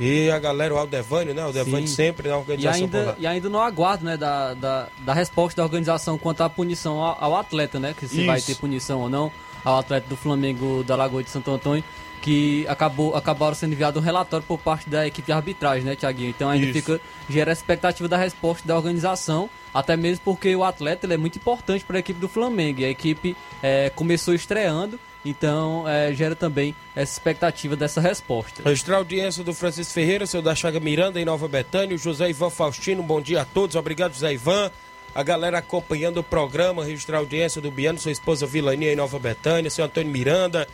e a galera, o Aldevânio, né? O Aldevânio sempre na E organização lá. ainda, e ainda no aguardo, né, da, da, da resposta da organização quanto à punição ao, ao atleta, né? Que se vai Isso. ter punição ou não ao atleta do Flamengo da Lagoa de Santo Antônio, que acabou, acabaram sendo enviado um relatório por parte da equipe de arbitragem, né, Tiaguinho? Então ainda Isso. fica, gera a expectativa da resposta da organização, até mesmo porque o atleta é muito importante para a equipe do Flamengo. E a equipe é, começou estreando, então é, gera também essa expectativa dessa resposta. Registrar a audiência do Francisco Ferreira, seu da Chaga Miranda, em Nova Betânia, o José Ivan Faustino, bom dia a todos, obrigado José Ivan. A galera acompanhando o programa, registrar a audiência do Biano, sua esposa Vilania em Nova Betânia, seu Antônio Miranda,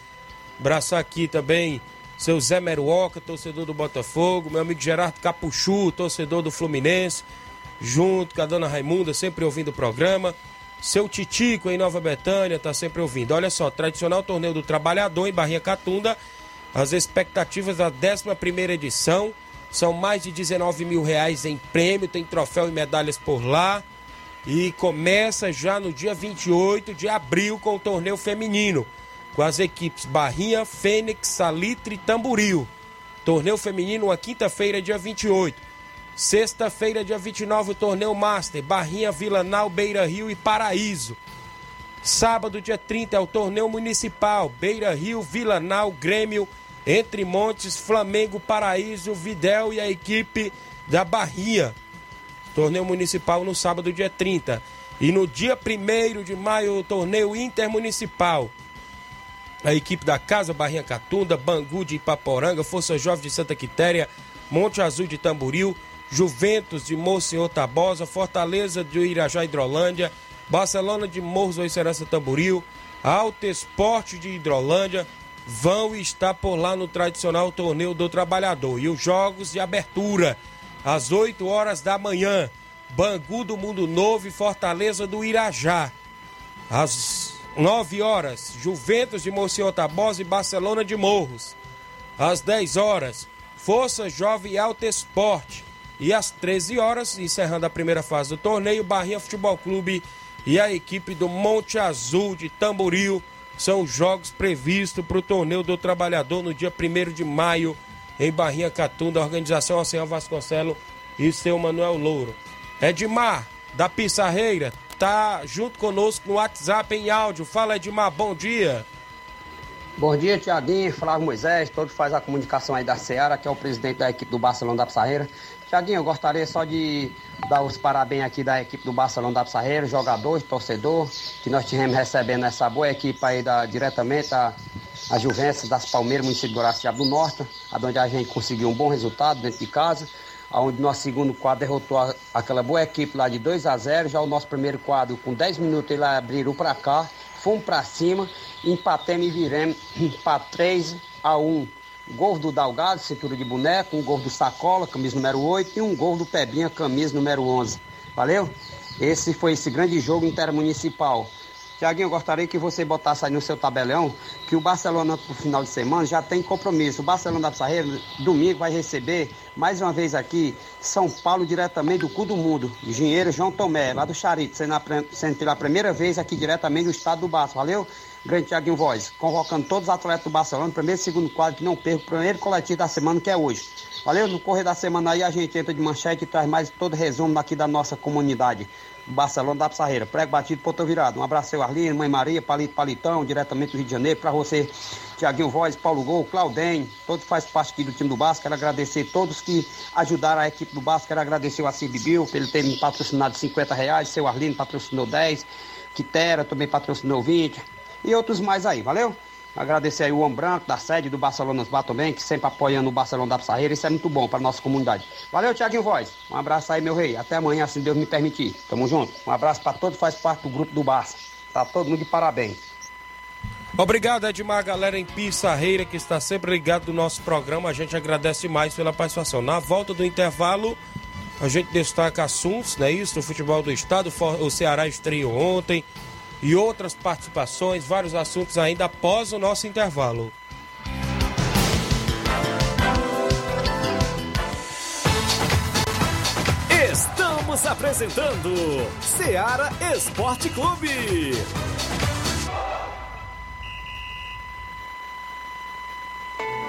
abraçar aqui também seu Zé Meruoca, torcedor do Botafogo, meu amigo Gerardo Capuchu, torcedor do Fluminense, junto com a dona Raimunda, sempre ouvindo o programa. Seu Titico em Nova Betânia tá sempre ouvindo. Olha só, tradicional torneio do trabalhador em Barrinha Catunda. As expectativas da 11 edição são mais de 19 mil reais em prêmio, tem troféu e medalhas por lá. E começa já no dia 28 de abril com o torneio feminino, com as equipes Barrinha, Fênix, Salitre e Tamboril. Torneio feminino, uma quinta-feira, dia 28. Sexta-feira, dia 29, o torneio Master, Barrinha, Vila Nau, Beira Rio e Paraíso. Sábado, dia 30, é o torneio municipal, Beira Rio, Vila Nau, Grêmio, Entre Montes, Flamengo, Paraíso, Videl e a equipe da Barrinha. Torneio municipal no sábado, dia 30. E no dia 1 de maio, o torneio intermunicipal. A equipe da Casa Barrinha Catunda, Bangu de Ipaporanga, Força Jovem de Santa Quitéria, Monte Azul de Tamboril, Juventus de Monsenhor Tabosa, Fortaleza de Irajá Hidrolândia, Barcelona de Morros do Serança Tamboril, Alto Esporte de Hidrolândia, vão estar por lá no tradicional torneio do trabalhador. E os jogos de abertura, às 8 horas da manhã, Bangu do Mundo Novo e Fortaleza do Irajá. Às 9 horas, Juventus de Monsenhor Tabosa e Barcelona de Morros. Às 10 horas, Força Jovem Alto Esporte. E às 13 horas, encerrando a primeira fase do torneio, Barrinha Futebol Clube e a equipe do Monte Azul de Tamboril são os jogos previstos para o torneio do trabalhador no dia 1 de maio em Barrinha Catunda, organização Oceano Vasconcelo e seu Manuel Louro. Edmar, da Pissarreira, tá junto conosco no WhatsApp em áudio. Fala, Edmar, bom dia. Bom dia, Tiaguinho, Flávio Moisés, todo faz a comunicação aí da Seara, que é o presidente da equipe do Barcelona da Pissarreira. Tiaguinho, eu gostaria só de dar os parabéns aqui da equipe do Barcelona da Pissarreira, jogadores, torcedor, que nós tivemos recebendo essa boa equipe aí da, diretamente a, a Juventus das Palmeiras, município do Horaciaba do Norte, onde a gente conseguiu um bom resultado dentro de casa, onde nosso segundo quadro derrotou a- aquela boa equipe lá de 2 a 0 já o nosso primeiro quadro com 10 minutos eles abriram para cá, fomos para cima, empatemos e viremos para 3 a 1. Gol do Dalgado, cintura de boneco, um gol do Sacola, camisa número 8, e um gol do Pebinha, camisa número 11. Valeu? Esse foi esse grande jogo intermunicipal. Tiaguinho, eu gostaria que você botasse aí no seu tabelão que o Barcelona pro final de semana já tem compromisso. O Barcelona da Pissarreira, domingo, vai receber mais uma vez aqui São Paulo, diretamente do cu do mundo. Engenheiro João Tomé, lá do Charito, sendo, a, sendo pela primeira vez aqui diretamente do estado do Barça. Valeu? Grande Tiaguinho Voz, convocando todos os atletas do Barcelona, primeiro e segundo quadro, que não perca o primeiro coletivo da semana, que é hoje. Valeu? No correr da semana aí a gente entra de manchete e traz mais todo resumo aqui da nossa comunidade. Barcelona da Pissarreira. Prego batido, ponto virado. Um abraço, seu Arlindo, Mãe Maria, Palito Palitão, diretamente do Rio de Janeiro. Pra você, Tiaguinho Voz, Paulo Gol, Claudem, todos faz parte aqui do time do Basco. Quero agradecer todos que ajudaram a equipe do Basco. Quero agradecer o por ele ter me patrocinado 50 reais. Seu Arlindo patrocinou 10. Quitera também patrocinou 20. E outros mais aí, valeu? Agradecer aí o Homem Branco, da sede do Barcelona Bar também, que sempre apoiando o Barcelona da Pissarreira. Isso é muito bom para nossa comunidade. Valeu, Tiaguinho Voz. Um abraço aí, meu rei. Até amanhã, se Deus me permitir. Tamo junto. Um abraço para todos faz parte do grupo do Barça. Tá todo mundo de parabéns. Obrigado, Edmar, galera em Pissarreira, que está sempre ligado no nosso programa. A gente agradece mais pela participação. Na volta do intervalo, a gente destaca assuntos, não é isso? Do futebol do estado. O Ceará estreou ontem e outras participações, vários assuntos ainda após o nosso intervalo. Estamos apresentando Ceará Esporte Clube.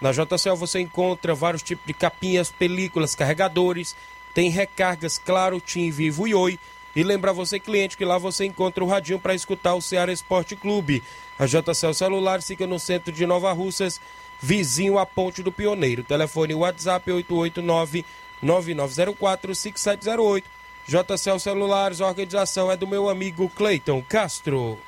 na JCL você encontra vários tipos de capinhas, películas, carregadores, tem recargas, claro, Tim, Vivo e Oi. E lembra você, cliente, que lá você encontra o radinho para escutar o Ceará Esporte Clube. A JCL Celular fica no centro de Nova Russas, vizinho à Ponte do Pioneiro. Telefone WhatsApp 889-9904-5708. JCL Celulares, a organização é do meu amigo Cleiton Castro.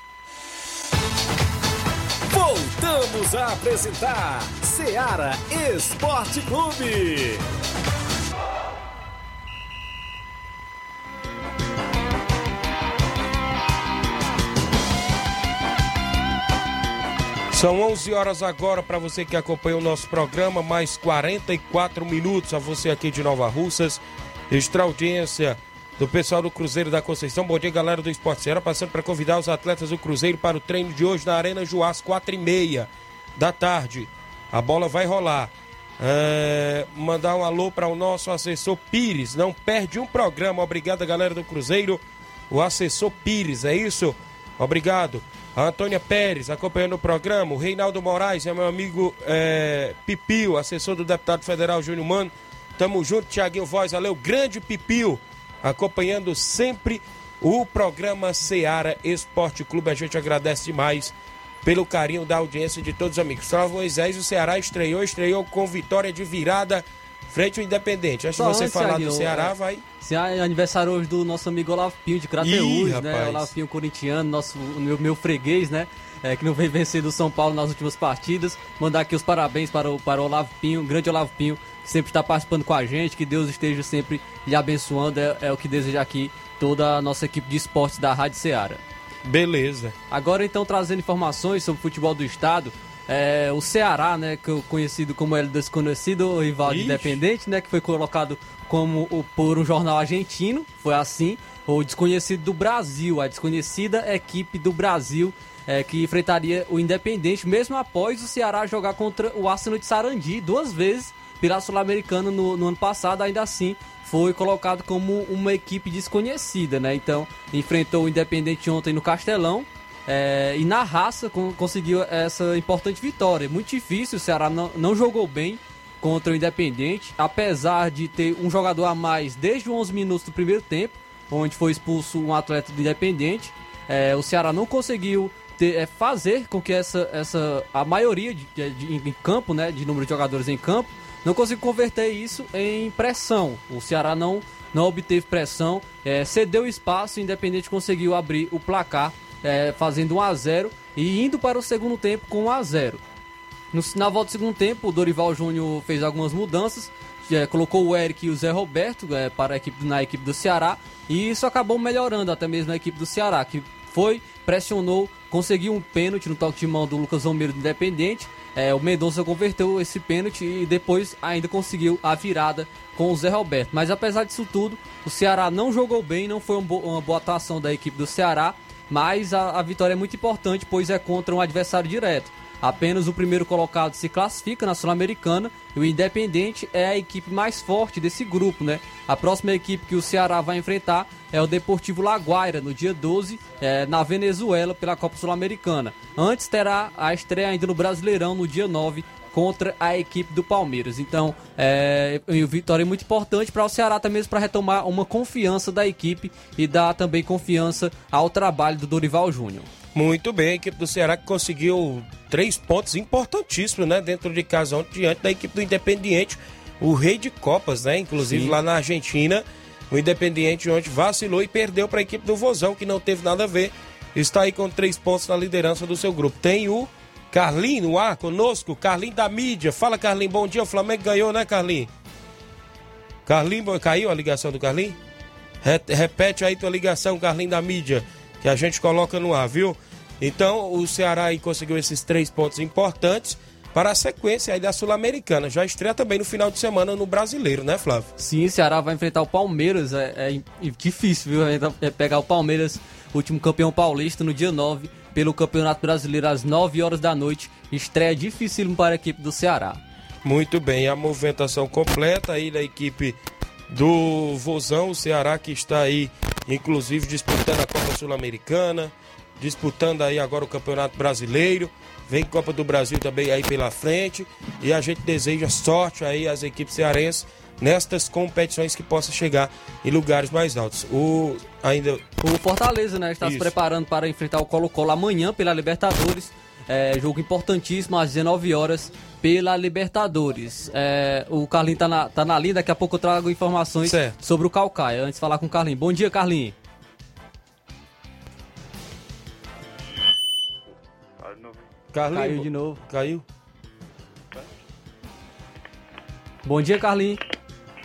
Voltamos a apresentar Seara Esporte Clube. São 11 horas agora para você que acompanha o nosso programa, mais 44 minutos a você aqui de Nova Russas. Extra audiência do pessoal do Cruzeiro da Conceição. Bom dia, galera do Esporte Ceará. Passando para convidar os atletas do Cruzeiro para o treino de hoje na Arena Juás, 4 e meia da tarde. A bola vai rolar. É, mandar um alô para o nosso assessor Pires. Não perde um programa. Obrigado, galera do Cruzeiro. O assessor Pires, é isso? Obrigado. A Antônia Pérez acompanhando o programa. O Reinaldo Moraes é meu amigo é, Pipio, assessor do deputado federal Júnior Mano. Tamo junto, Tiaguinho Voz. Valeu, grande Pipio acompanhando sempre o programa Seara Esporte Clube. A gente agradece demais pelo carinho da audiência de todos os amigos. Salve Moisés, o Ceará estreou, estreou com vitória de virada frente ao Independente. Antes de você antes, falar do Ceará, é, vai. Se é aniversário hoje do nosso amigo Olavo Pinho de Crateús, né? Olavo Pinho corintiano, nosso, meu, meu freguês, né? É, que não vem vencendo o São Paulo nas últimas partidas. Mandar aqui os parabéns para o, para o Olavo Pinho, grande Olavo Pinho, sempre está participando com a gente, que Deus esteja sempre lhe abençoando, é, é o que deseja aqui toda a nossa equipe de esportes da Rádio Ceará. Beleza. Agora então trazendo informações sobre o futebol do estado, é, o Ceará, né, conhecido como El Desconhecido, o rival Ixi. independente, né, que foi colocado como o, por um jornal argentino, foi assim, o desconhecido do Brasil, a desconhecida equipe do Brasil é, que enfrentaria o Independente, mesmo após o Ceará jogar contra o Arsenal de Sarandi duas vezes pela Sul-Americana no, no ano passado, ainda assim foi colocado como uma equipe desconhecida, né? Então, enfrentou o Independente ontem no Castelão é, e na raça conseguiu essa importante vitória. Muito difícil, o Ceará não, não jogou bem contra o Independente, apesar de ter um jogador a mais desde os 11 minutos do primeiro tempo, onde foi expulso um atleta do Independente. É, o Ceará não conseguiu ter, é, fazer com que essa, essa a maioria de, de, de, em campo, né, de número de jogadores em campo, não conseguiu converter isso em pressão. O Ceará não, não obteve pressão, é, cedeu espaço, Independente conseguiu abrir o placar, é, fazendo 1 a 0 e indo para o segundo tempo com 1 a 0 no, Na volta do segundo tempo, o Dorival Júnior fez algumas mudanças, é, colocou o Eric e o Zé Roberto é, para a equipe, na equipe do Ceará e isso acabou melhorando até mesmo a equipe do Ceará, que foi, pressionou, conseguiu um pênalti no toque de mão do Lucas Romero do Independente é, o Mendonça converteu esse pênalti e depois ainda conseguiu a virada com o Zé Roberto. Mas apesar disso tudo, o Ceará não jogou bem, não foi uma boa atuação da equipe do Ceará, mas a, a vitória é muito importante, pois é contra um adversário direto. Apenas o primeiro colocado se classifica na Sul-Americana e o Independente é a equipe mais forte desse grupo, né? A próxima equipe que o Ceará vai enfrentar é o Deportivo Laguaira no dia 12, é, na Venezuela, pela Copa Sul-Americana. Antes terá a estreia ainda no Brasileirão no dia 9 contra a equipe do Palmeiras. Então, é uma vitória muito importante para o Ceará também para retomar uma confiança da equipe e dar também confiança ao trabalho do Dorival Júnior. Muito bem, a equipe do Ceará que conseguiu três pontos importantíssimos, né? Dentro de casa ontem, diante da equipe do Independiente, o rei de Copas, né? Inclusive Sim. lá na Argentina, o Independiente ontem vacilou e perdeu para a equipe do Vozão, que não teve nada a ver. Está aí com três pontos na liderança do seu grupo. Tem o Carlinho no ar conosco, Carlinho da mídia. Fala, Carlinho, bom dia. O Flamengo ganhou, né, Carlinho? Carlinho, caiu a ligação do Carlinho? Re- Repete aí tua ligação, Carlinho da mídia, que a gente coloca no ar, viu? Então, o Ceará aí conseguiu esses três pontos importantes para a sequência aí da Sul-Americana. Já estreia também no final de semana no Brasileiro, né, Flávio? Sim, o Ceará vai enfrentar o Palmeiras. É, é im- difícil, viu? É pegar o Palmeiras, último campeão paulista, no dia 9, pelo Campeonato Brasileiro, às 9 horas da noite. Estreia dificílimo para a equipe do Ceará. Muito bem, a movimentação completa aí da equipe do Vozão, o Ceará que está aí, inclusive, disputando a Copa Sul-Americana, disputando aí agora o Campeonato Brasileiro, vem Copa do Brasil também aí pela frente, e a gente deseja sorte aí às equipes cearenses nestas competições que possa chegar em lugares mais altos. O ainda O Fortaleza, né, está se Isso. preparando para enfrentar o Colo-Colo amanhã pela Libertadores. É, jogo importantíssimo às 19 horas pela Libertadores. É, o Carlinho tá na, tá na linha, daqui a pouco eu trago informações Certo. sobre o Calcaia. Antes de falar com o Carlinho. Bom dia, Carlinho. Carlinhos, Caiu de novo. Caiu? Bom dia, Carlinhos.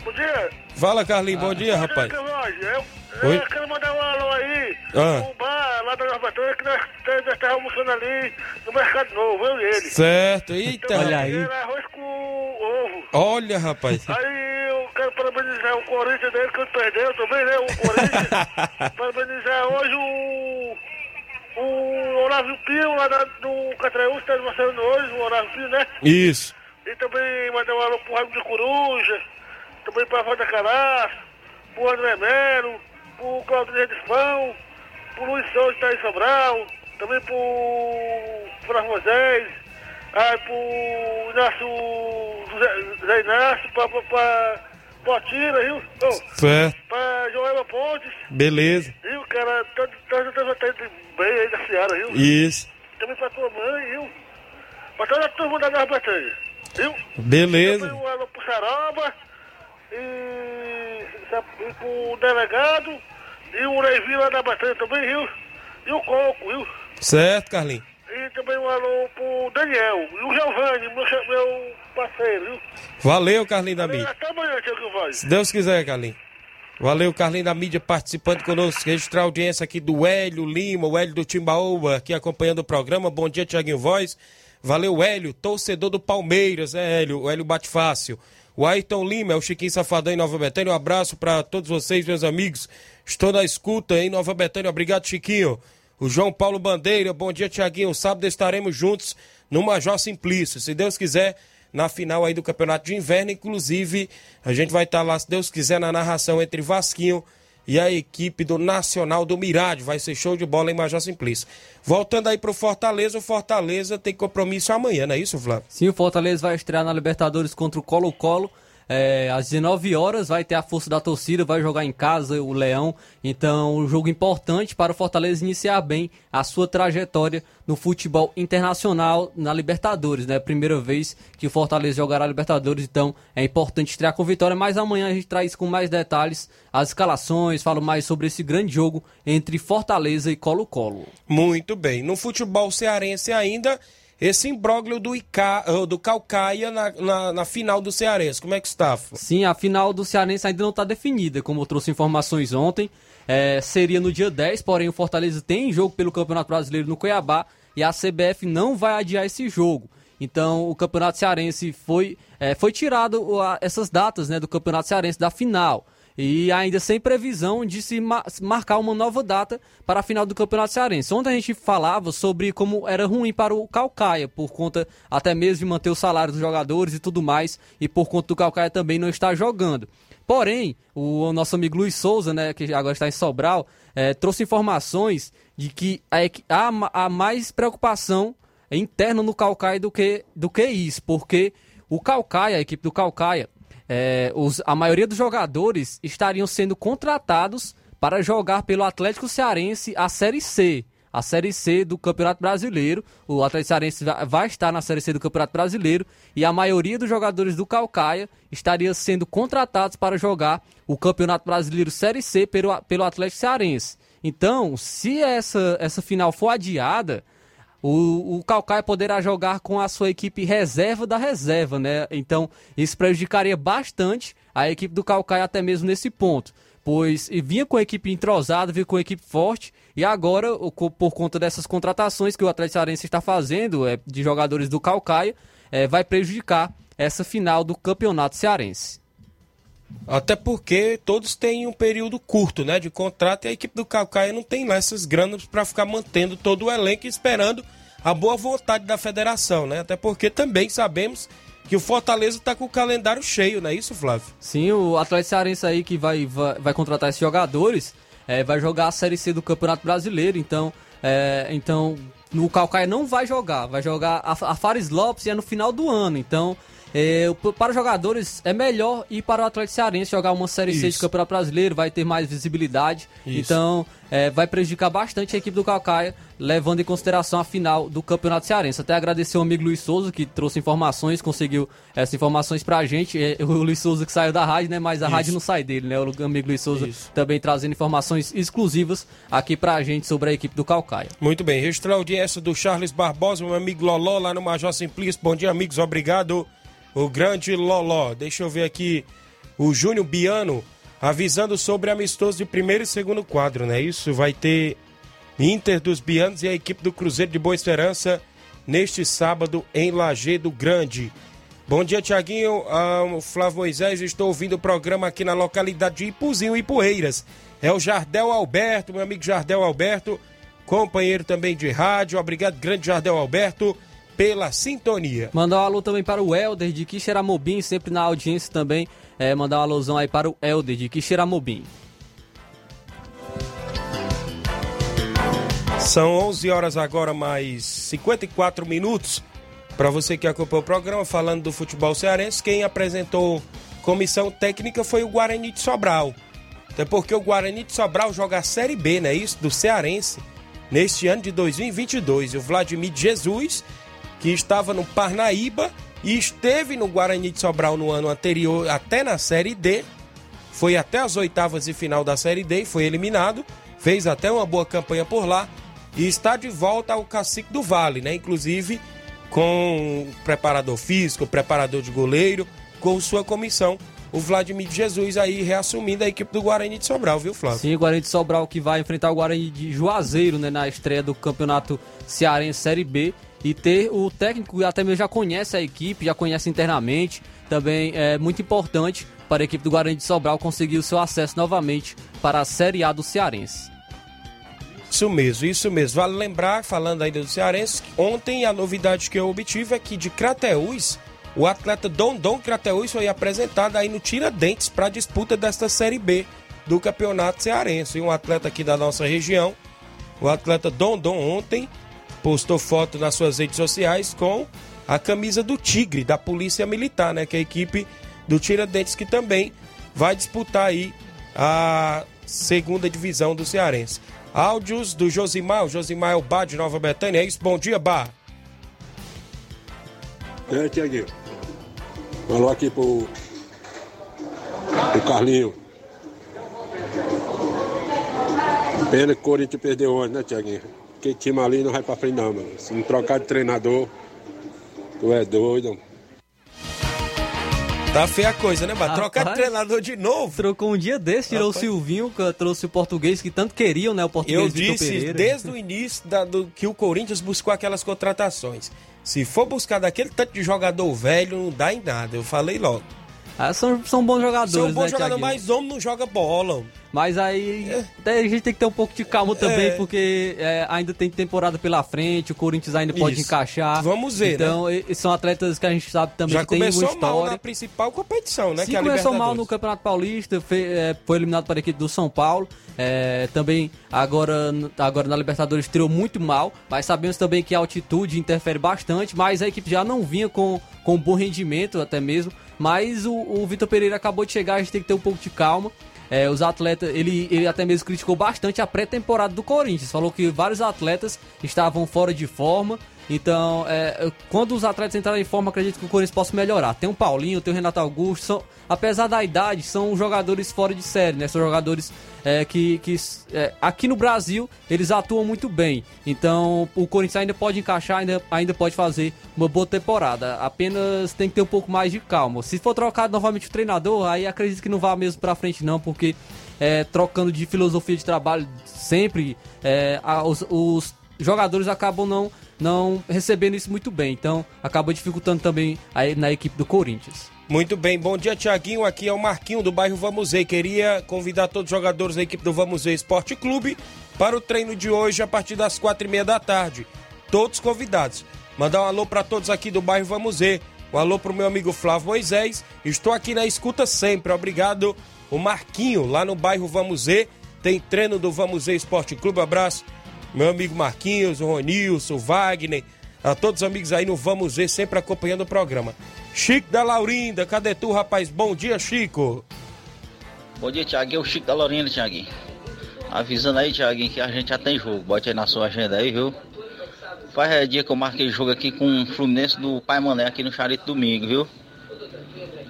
Bom dia. Fala, Carlinhos, bom dia, rapaz. Eu, eu quero mandar um alô aí. Ah. Um bar lá da Nova que nós estamos almoçando ali no Mercado Novo, eu e ele. Certo, eita. Olha aí. Arroz com ovo. Olha, rapaz. Aí eu quero parabenizar o Corinthians dele que ele perdeu também, né? O Corinthians. parabenizar hoje o. O Olávio Pio lá da, do Catraúz, está mostrando hoje, o Olávio Pio, né? Isso. E também mandar um alô pro Raimundo de Coruja, também pra Wanda Caraço, pro André Melo, pro Claudio de Pão, pro Luiz Souza tá em Sobral, também pro Flávio Moisés, aí pro Inácio, José, José Inácio, pra, pra Potira, viu? Oh, Certo. pra Joelma Pontes, Beleza. viu, cara? Todo, todo, todo, todo bem aí da Seara, viu? Isso. Também pra tua mãe, viu? Pra toda a turma da Nova Bretanha, viu? Beleza. Também um alô pro Saroba e, e pro delegado e o Levi lá da Batalha também, viu? E o Coco, viu? Certo, Carlinhos. E também um alô pro Daniel e o Giovanni, meu, meu parceiro, viu? Valeu, Carlinhos da mídia. Até amanhã, Tiago Vaz. Se Deus quiser, Carlinhos. Valeu, Carlinhos da mídia participando conosco. Registrar a audiência aqui do Hélio Lima, o Hélio do Timbaúba, aqui acompanhando o programa. Bom dia, Tiaguinho Voz. Valeu, Hélio, torcedor do Palmeiras, é, Hélio? O Hélio bate fácil. O Ayrton Lima, é o Chiquinho Safadão em Nova Betânia. Um abraço para todos vocês, meus amigos. Estou na escuta em Nova Betânia. Obrigado, Chiquinho. O João Paulo Bandeira, bom dia, Tiaguinho. Sábado estaremos juntos no Major Simplício. Se Deus quiser, na final aí do Campeonato de Inverno. Inclusive, a gente vai estar lá, se Deus quiser, na narração entre Vasquinho e a equipe do Nacional do Mirade. Vai ser show de bola em Major Simplício. Voltando aí pro Fortaleza, o Fortaleza tem compromisso amanhã, não é isso, Flávio? Sim, o Fortaleza vai estrear na Libertadores contra o Colo-Colo. É, às 19 horas vai ter a força da torcida, vai jogar em casa o Leão. Então, um jogo importante para o Fortaleza iniciar bem a sua trajetória no futebol internacional na Libertadores, né? Primeira vez que o Fortaleza jogará a Libertadores, então é importante estrear com vitória. Mas amanhã a gente traz com mais detalhes as escalações, falo mais sobre esse grande jogo entre Fortaleza e Colo-Colo. Muito bem. No futebol cearense ainda, esse imbróglio do, Ica, ah, do Calcaia na, na, na final do Cearense. Como é que está? Sim, a final do Cearense ainda não está definida, como eu trouxe informações ontem. É, seria no dia 10, porém o Fortaleza tem jogo pelo Campeonato Brasileiro no Cuiabá e a CBF não vai adiar esse jogo. Então o Campeonato Cearense foi, é, foi tirado essas datas né, do Campeonato Cearense da final. E ainda sem previsão de se ma marcar uma nova data para a final do Campeonato Cearense. Ontem a gente falava sobre como era ruim para o Calcaia, por conta até mesmo de manter o salário dos jogadores e tudo mais, e por conta do Calcaia também não estar jogando. Porém, o nosso amigo Luiz Souza, né, que agora está em Sobral, é, trouxe informações de que há, há mais preocupação interna no Calcaia do que, do que isso, porque o Calcaia, a equipe do Calcaia, é, os, a maioria dos jogadores estariam sendo contratados para jogar pelo Atlético Cearense a Série C. A Série C do Campeonato Brasileiro. O Atlético Cearense vai estar na Série C do Campeonato Brasileiro. E a maioria dos jogadores do Calcaia estaria sendo contratados para jogar o Campeonato Brasileiro Série C pelo, pelo Atlético Cearense. Então, se essa, essa final for adiada, o, o Calcaia poderá jogar com a sua equipe reserva da reserva, né? Então, isso prejudicaria bastante a equipe do Calcaia até mesmo nesse ponto. Pois vinha com a equipe entrosada, vinha com a equipe forte, e agora, por conta dessas contratações que o Atlético Cearense está fazendo, é, de jogadores do Calcaia, é, vai prejudicar essa final do Campeonato Cearense. Até porque todos têm um período curto, né, de contrato e a equipe do Calcaia não tem lá essas granas para ficar mantendo todo o elenco esperando a boa vontade da federação, né? Até porque também sabemos que o Fortaleza está com o calendário cheio, não é isso, Flávio? Sim, o Atlético Cearense aí que vai, vai, vai contratar esses jogadores é, vai jogar a Série C do Campeonato Brasileiro, então, é, então o Calcaia não vai jogar, vai jogar a, a Fares Lopes e é no final do ano, então é, para os jogadores, é melhor ir para o Atlético Cearense jogar uma Série Isso. C de Campeonato Brasileiro, vai ter mais visibilidade. Isso. Então, é, vai prejudicar bastante a equipe do Calcaia, levando em consideração a final do Campeonato Cearense. Até agradecer o amigo Luiz Souza, que trouxe informações, conseguiu essas informações pra gente. É, o Luiz Souza que saiu da rádio, né? Mas a Isso. rádio não sai dele, né? O amigo Luiz Souza Isso. também trazendo informações exclusivas aqui pra gente sobre a equipe do Calcaia. Muito bem, registrar a audiência do Charles Barbosa, meu amigo Loló, lá no Major Simplício. Bom dia, amigos, obrigado o grande Loló. Deixa eu ver aqui o Júnior Biano avisando sobre amistoso de primeiro e segundo quadro, né? Isso vai ter Inter dos Bianos e a equipe do Cruzeiro de Boa Esperança neste sábado em Lagedo Grande. Bom dia, Tiaguinho. Ah, Flávio Moisés, estou ouvindo o programa aqui na localidade de Ipuzinho e Poeiras. É o Jardel Alberto, meu amigo Jardel Alberto, companheiro também de rádio. Obrigado, grande Jardel Alberto pela sintonia. Mandar um alô também para o Helder de Quixeramobim, sempre na audiência também. É, mandar um alôzão aí para o Helder de Quixeramobim. São 11 horas agora, mais 54 minutos. Para você que acompanhou o programa, falando do futebol cearense, quem apresentou comissão técnica foi o Guarani de Sobral. Até porque o Guarani de Sobral joga a Série B, né? Isso, do Cearense, neste ano de 2022. E o Vladimir Jesus que estava no Parnaíba e esteve no Guarani de Sobral no ano anterior, até na Série D. Foi até as oitavas de final da Série D e foi eliminado. Fez até uma boa campanha por lá e está de volta ao Cacique do Vale, né? Inclusive com preparador físico, preparador de goleiro, com sua comissão o Vladimir Jesus aí reassumindo a equipe do Guarani de Sobral, viu, Flávio? Sim, o Guarani de Sobral que vai enfrentar o Guarani de Juazeiro, né, na estreia do Campeonato Cearense Série B e ter o técnico que até mesmo já conhece a equipe, já conhece internamente, também é muito importante para a equipe do Guarani de Sobral conseguir o seu acesso novamente para a Série A do Cearense. Isso mesmo, isso mesmo. Vale lembrar, falando ainda do Cearense, ontem a novidade que eu obtive é que de Crateús, o atleta Dondon Crateús foi apresentado aí no Tiradentes para a disputa desta Série B do Campeonato Cearense. E um atleta aqui da nossa região, o atleta Dondon ontem postou foto nas suas redes sociais com a camisa do Tigre, da Polícia Militar, né? Que é a equipe do Tiradentes que também vai disputar aí a segunda divisão do Cearense. Áudios do Josimar, o Josimar é o Bar de Nova Betânia, é isso? Bom dia, Bar. É, Tiaguinho. Falou aqui pro, pro Carlinho. Pena que o Corinthians perdeu hoje, né, Tiaguinho? Aquele time ali não vai pra frente não, mano. Se não trocar de treinador, tu é doido. Tá feia a coisa, né, mano? Trocar de treinador de novo. Trocou um dia desse, tirou Rapaz. o Silvinho, trouxe o português que tanto queriam, né? O português Eu disse desde o início da, do, que o Corinthians buscou aquelas contratações. Se for buscar daquele tanto de jogador velho, não dá em nada. Eu falei logo. Ah, são, são bons jogadores, São bons né, jogadores, mas homem não joga bola. Mas aí a gente tem que ter um pouco de calma também, É. porque é, ainda tem temporada pela frente, o Corinthians ainda pode Isso. encaixar. Vamos ver, né? Então, e- são atletas que a gente sabe também Já que tem uma começou mal história. na principal competição, né? Sim, que é começou mal no Campeonato Paulista, é, foi eliminado para a equipe do São Paulo. É, também agora, agora na Libertadores estreou muito mal, mas sabemos também que a altitude interfere bastante, mas a equipe já não vinha com, com bom rendimento até mesmo. Mas o, o Vitor Pereira acabou de chegar, a gente tem que ter um pouco de calma. É, os atletas, ele, ele até mesmo criticou bastante a pré-temporada do Corinthians. Falou que vários atletas estavam fora de forma. Então, é, quando os atletas entrarem em forma, acredito que o Corinthians possa melhorar. Tem o Paulinho, tem o Renato Augusto. São, apesar da idade, são jogadores fora de série, né? São jogadores é, que, que é, aqui no Brasil eles atuam muito bem. Então, o Corinthians ainda pode encaixar, ainda, ainda pode fazer uma boa temporada. Apenas tem que ter um pouco mais de calma. Se for trocado novamente o treinador, aí acredito que não vá mesmo pra frente, não, porque é, trocando de filosofia de trabalho sempre, é, os, os jogadores acabam não, não recebendo isso muito bem. Então, acaba dificultando também aí na equipe do Corinthians. Muito bem, bom dia, Tiaguinho. Aqui é o Marquinho do bairro Vamos Ver. Queria convidar todos os jogadores da equipe do Vamos Ver Esporte Clube para o treino de hoje a partir das quatro e meia da tarde. Todos convidados. Mandar um alô para todos aqui do bairro Vamos Ver. Um alô pro meu amigo Flávio Moisés. Estou aqui na escuta sempre. Obrigado, o Marquinho, lá no bairro Ver. Tem treino do Vamos Ver Esporte Clube. Abraço, meu amigo Marquinhos, o Ronilson, o Wagner, a todos os amigos aí no Vamos Ver, sempre acompanhando o programa. Chico da Laurinda, cadê tu, rapaz? Bom dia, Chico. Bom dia, Thiaguinho. É o Chico da Lorena, Thiaguinho. Avisando aí, Thiaguinho, que a gente já tem jogo. Bote aí na sua agenda aí, viu? Faz é, dia que eu marquei jogo aqui com o Fluminense do Pai Mané aqui no Charito domingo, viu?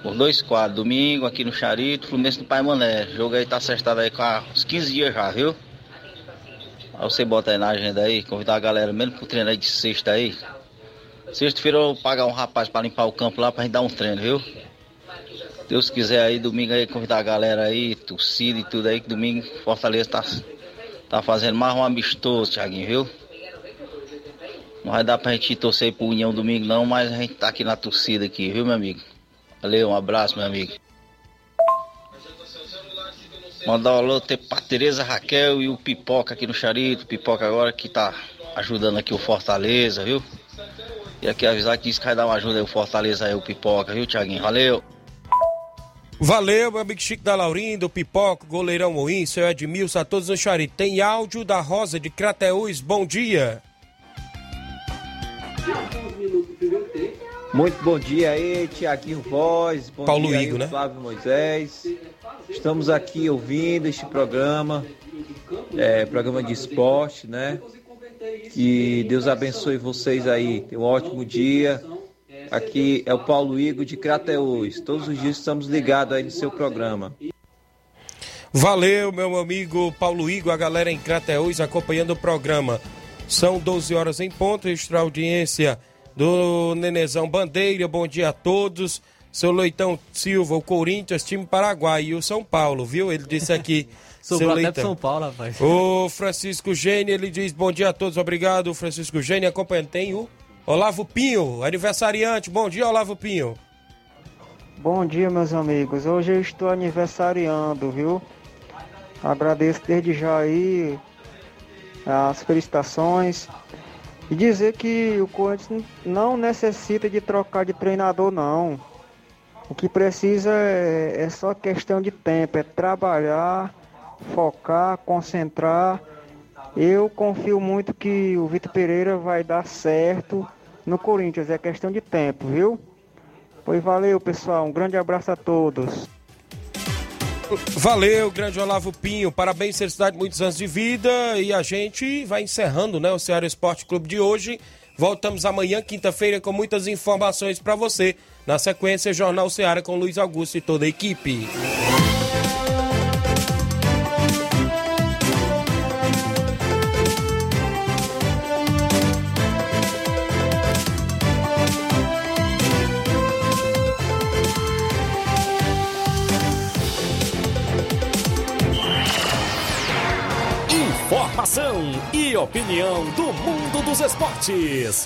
Os dois quadros, domingo aqui no Charito, Fluminense do Pai Mané. O jogo aí tá acertado aí com uns 15 dias já, viu? Aí você bota aí na agenda aí, convidar a galera mesmo pro treino aí de sexta aí. Sexta-feira eu vou pagar um rapaz pra limpar o campo lá pra gente dar um treino, viu? Deus quiser aí, domingo aí, convidar a galera aí, torcida e tudo aí, que domingo Fortaleza tá, tá fazendo mais um amistoso, Thiaguinho, viu? Não vai dar pra gente torcer pro União domingo não, mas a gente tá aqui na torcida aqui, viu, meu amigo? Valeu, um abraço, meu amigo. Mandar um alô ter pra Tereza Raquel e o Pipoca aqui no Charito. Pipoca agora que tá ajudando aqui o Fortaleza, viu? E aqui avisar que disse que vai dar uma ajuda aí o Fortaleza aí, o Pipoca, viu, Thiaguinho? Valeu! Valeu, meu amigo Chico da Laurinda, o Pipoco, goleirão Moim, seu Edmilson, a todos no Charito. Tem áudio da Rosa de Crateús, bom dia. Muito bom dia aí, Tiaguinho Voz. Bom Paulo dia aí, Igor, né? Flávio Moisés. Estamos aqui ouvindo este programa, é, programa de esporte, né? Que Deus abençoe vocês aí. Tenham um ótimo dia. Aqui é o Paulo Igor de Crateús. Todos os dias estamos ligados aí no seu programa. Valeu, meu amigo Paulo Igor, a galera em Crateús acompanhando o programa. São 12 horas em ponto, extra audiência do Nenezão Bandeira. Bom dia a todos. Seu Leitão Silva, o Corinthians, time Paraguai e o São Paulo, viu? Ele disse aqui. Sobrou seu até pro. São Paulo, rapaz. O Francisco Gênio, ele diz bom dia a todos, obrigado, Francisco Gênio, acompanhando. Tem o Olavo Pinho, aniversariante, bom dia, Olavo Pinho. Bom dia, meus amigos. Hoje eu estou aniversariando, viu? Agradeço desde já aí as felicitações e dizer que o Corinthians não necessita de trocar de treinador, não. O que precisa é, é só questão de tempo, é trabalhar, focar, concentrar. Eu confio muito que o Vitor Pereira vai dar certo no Corinthians, é questão de tempo, viu? Pois valeu, pessoal. Um grande abraço a todos. Valeu, grande Olavo Pinho. Parabéns, felicidade, muitos anos de vida. E a gente vai encerrando, né, o Ceará Esporte Clube de hoje. Voltamos amanhã, quinta-feira, com muitas informações para você. Na sequência, Jornal Ceará com Luiz Augusto e toda a equipe. Informação e opinião do mundo dos esportes.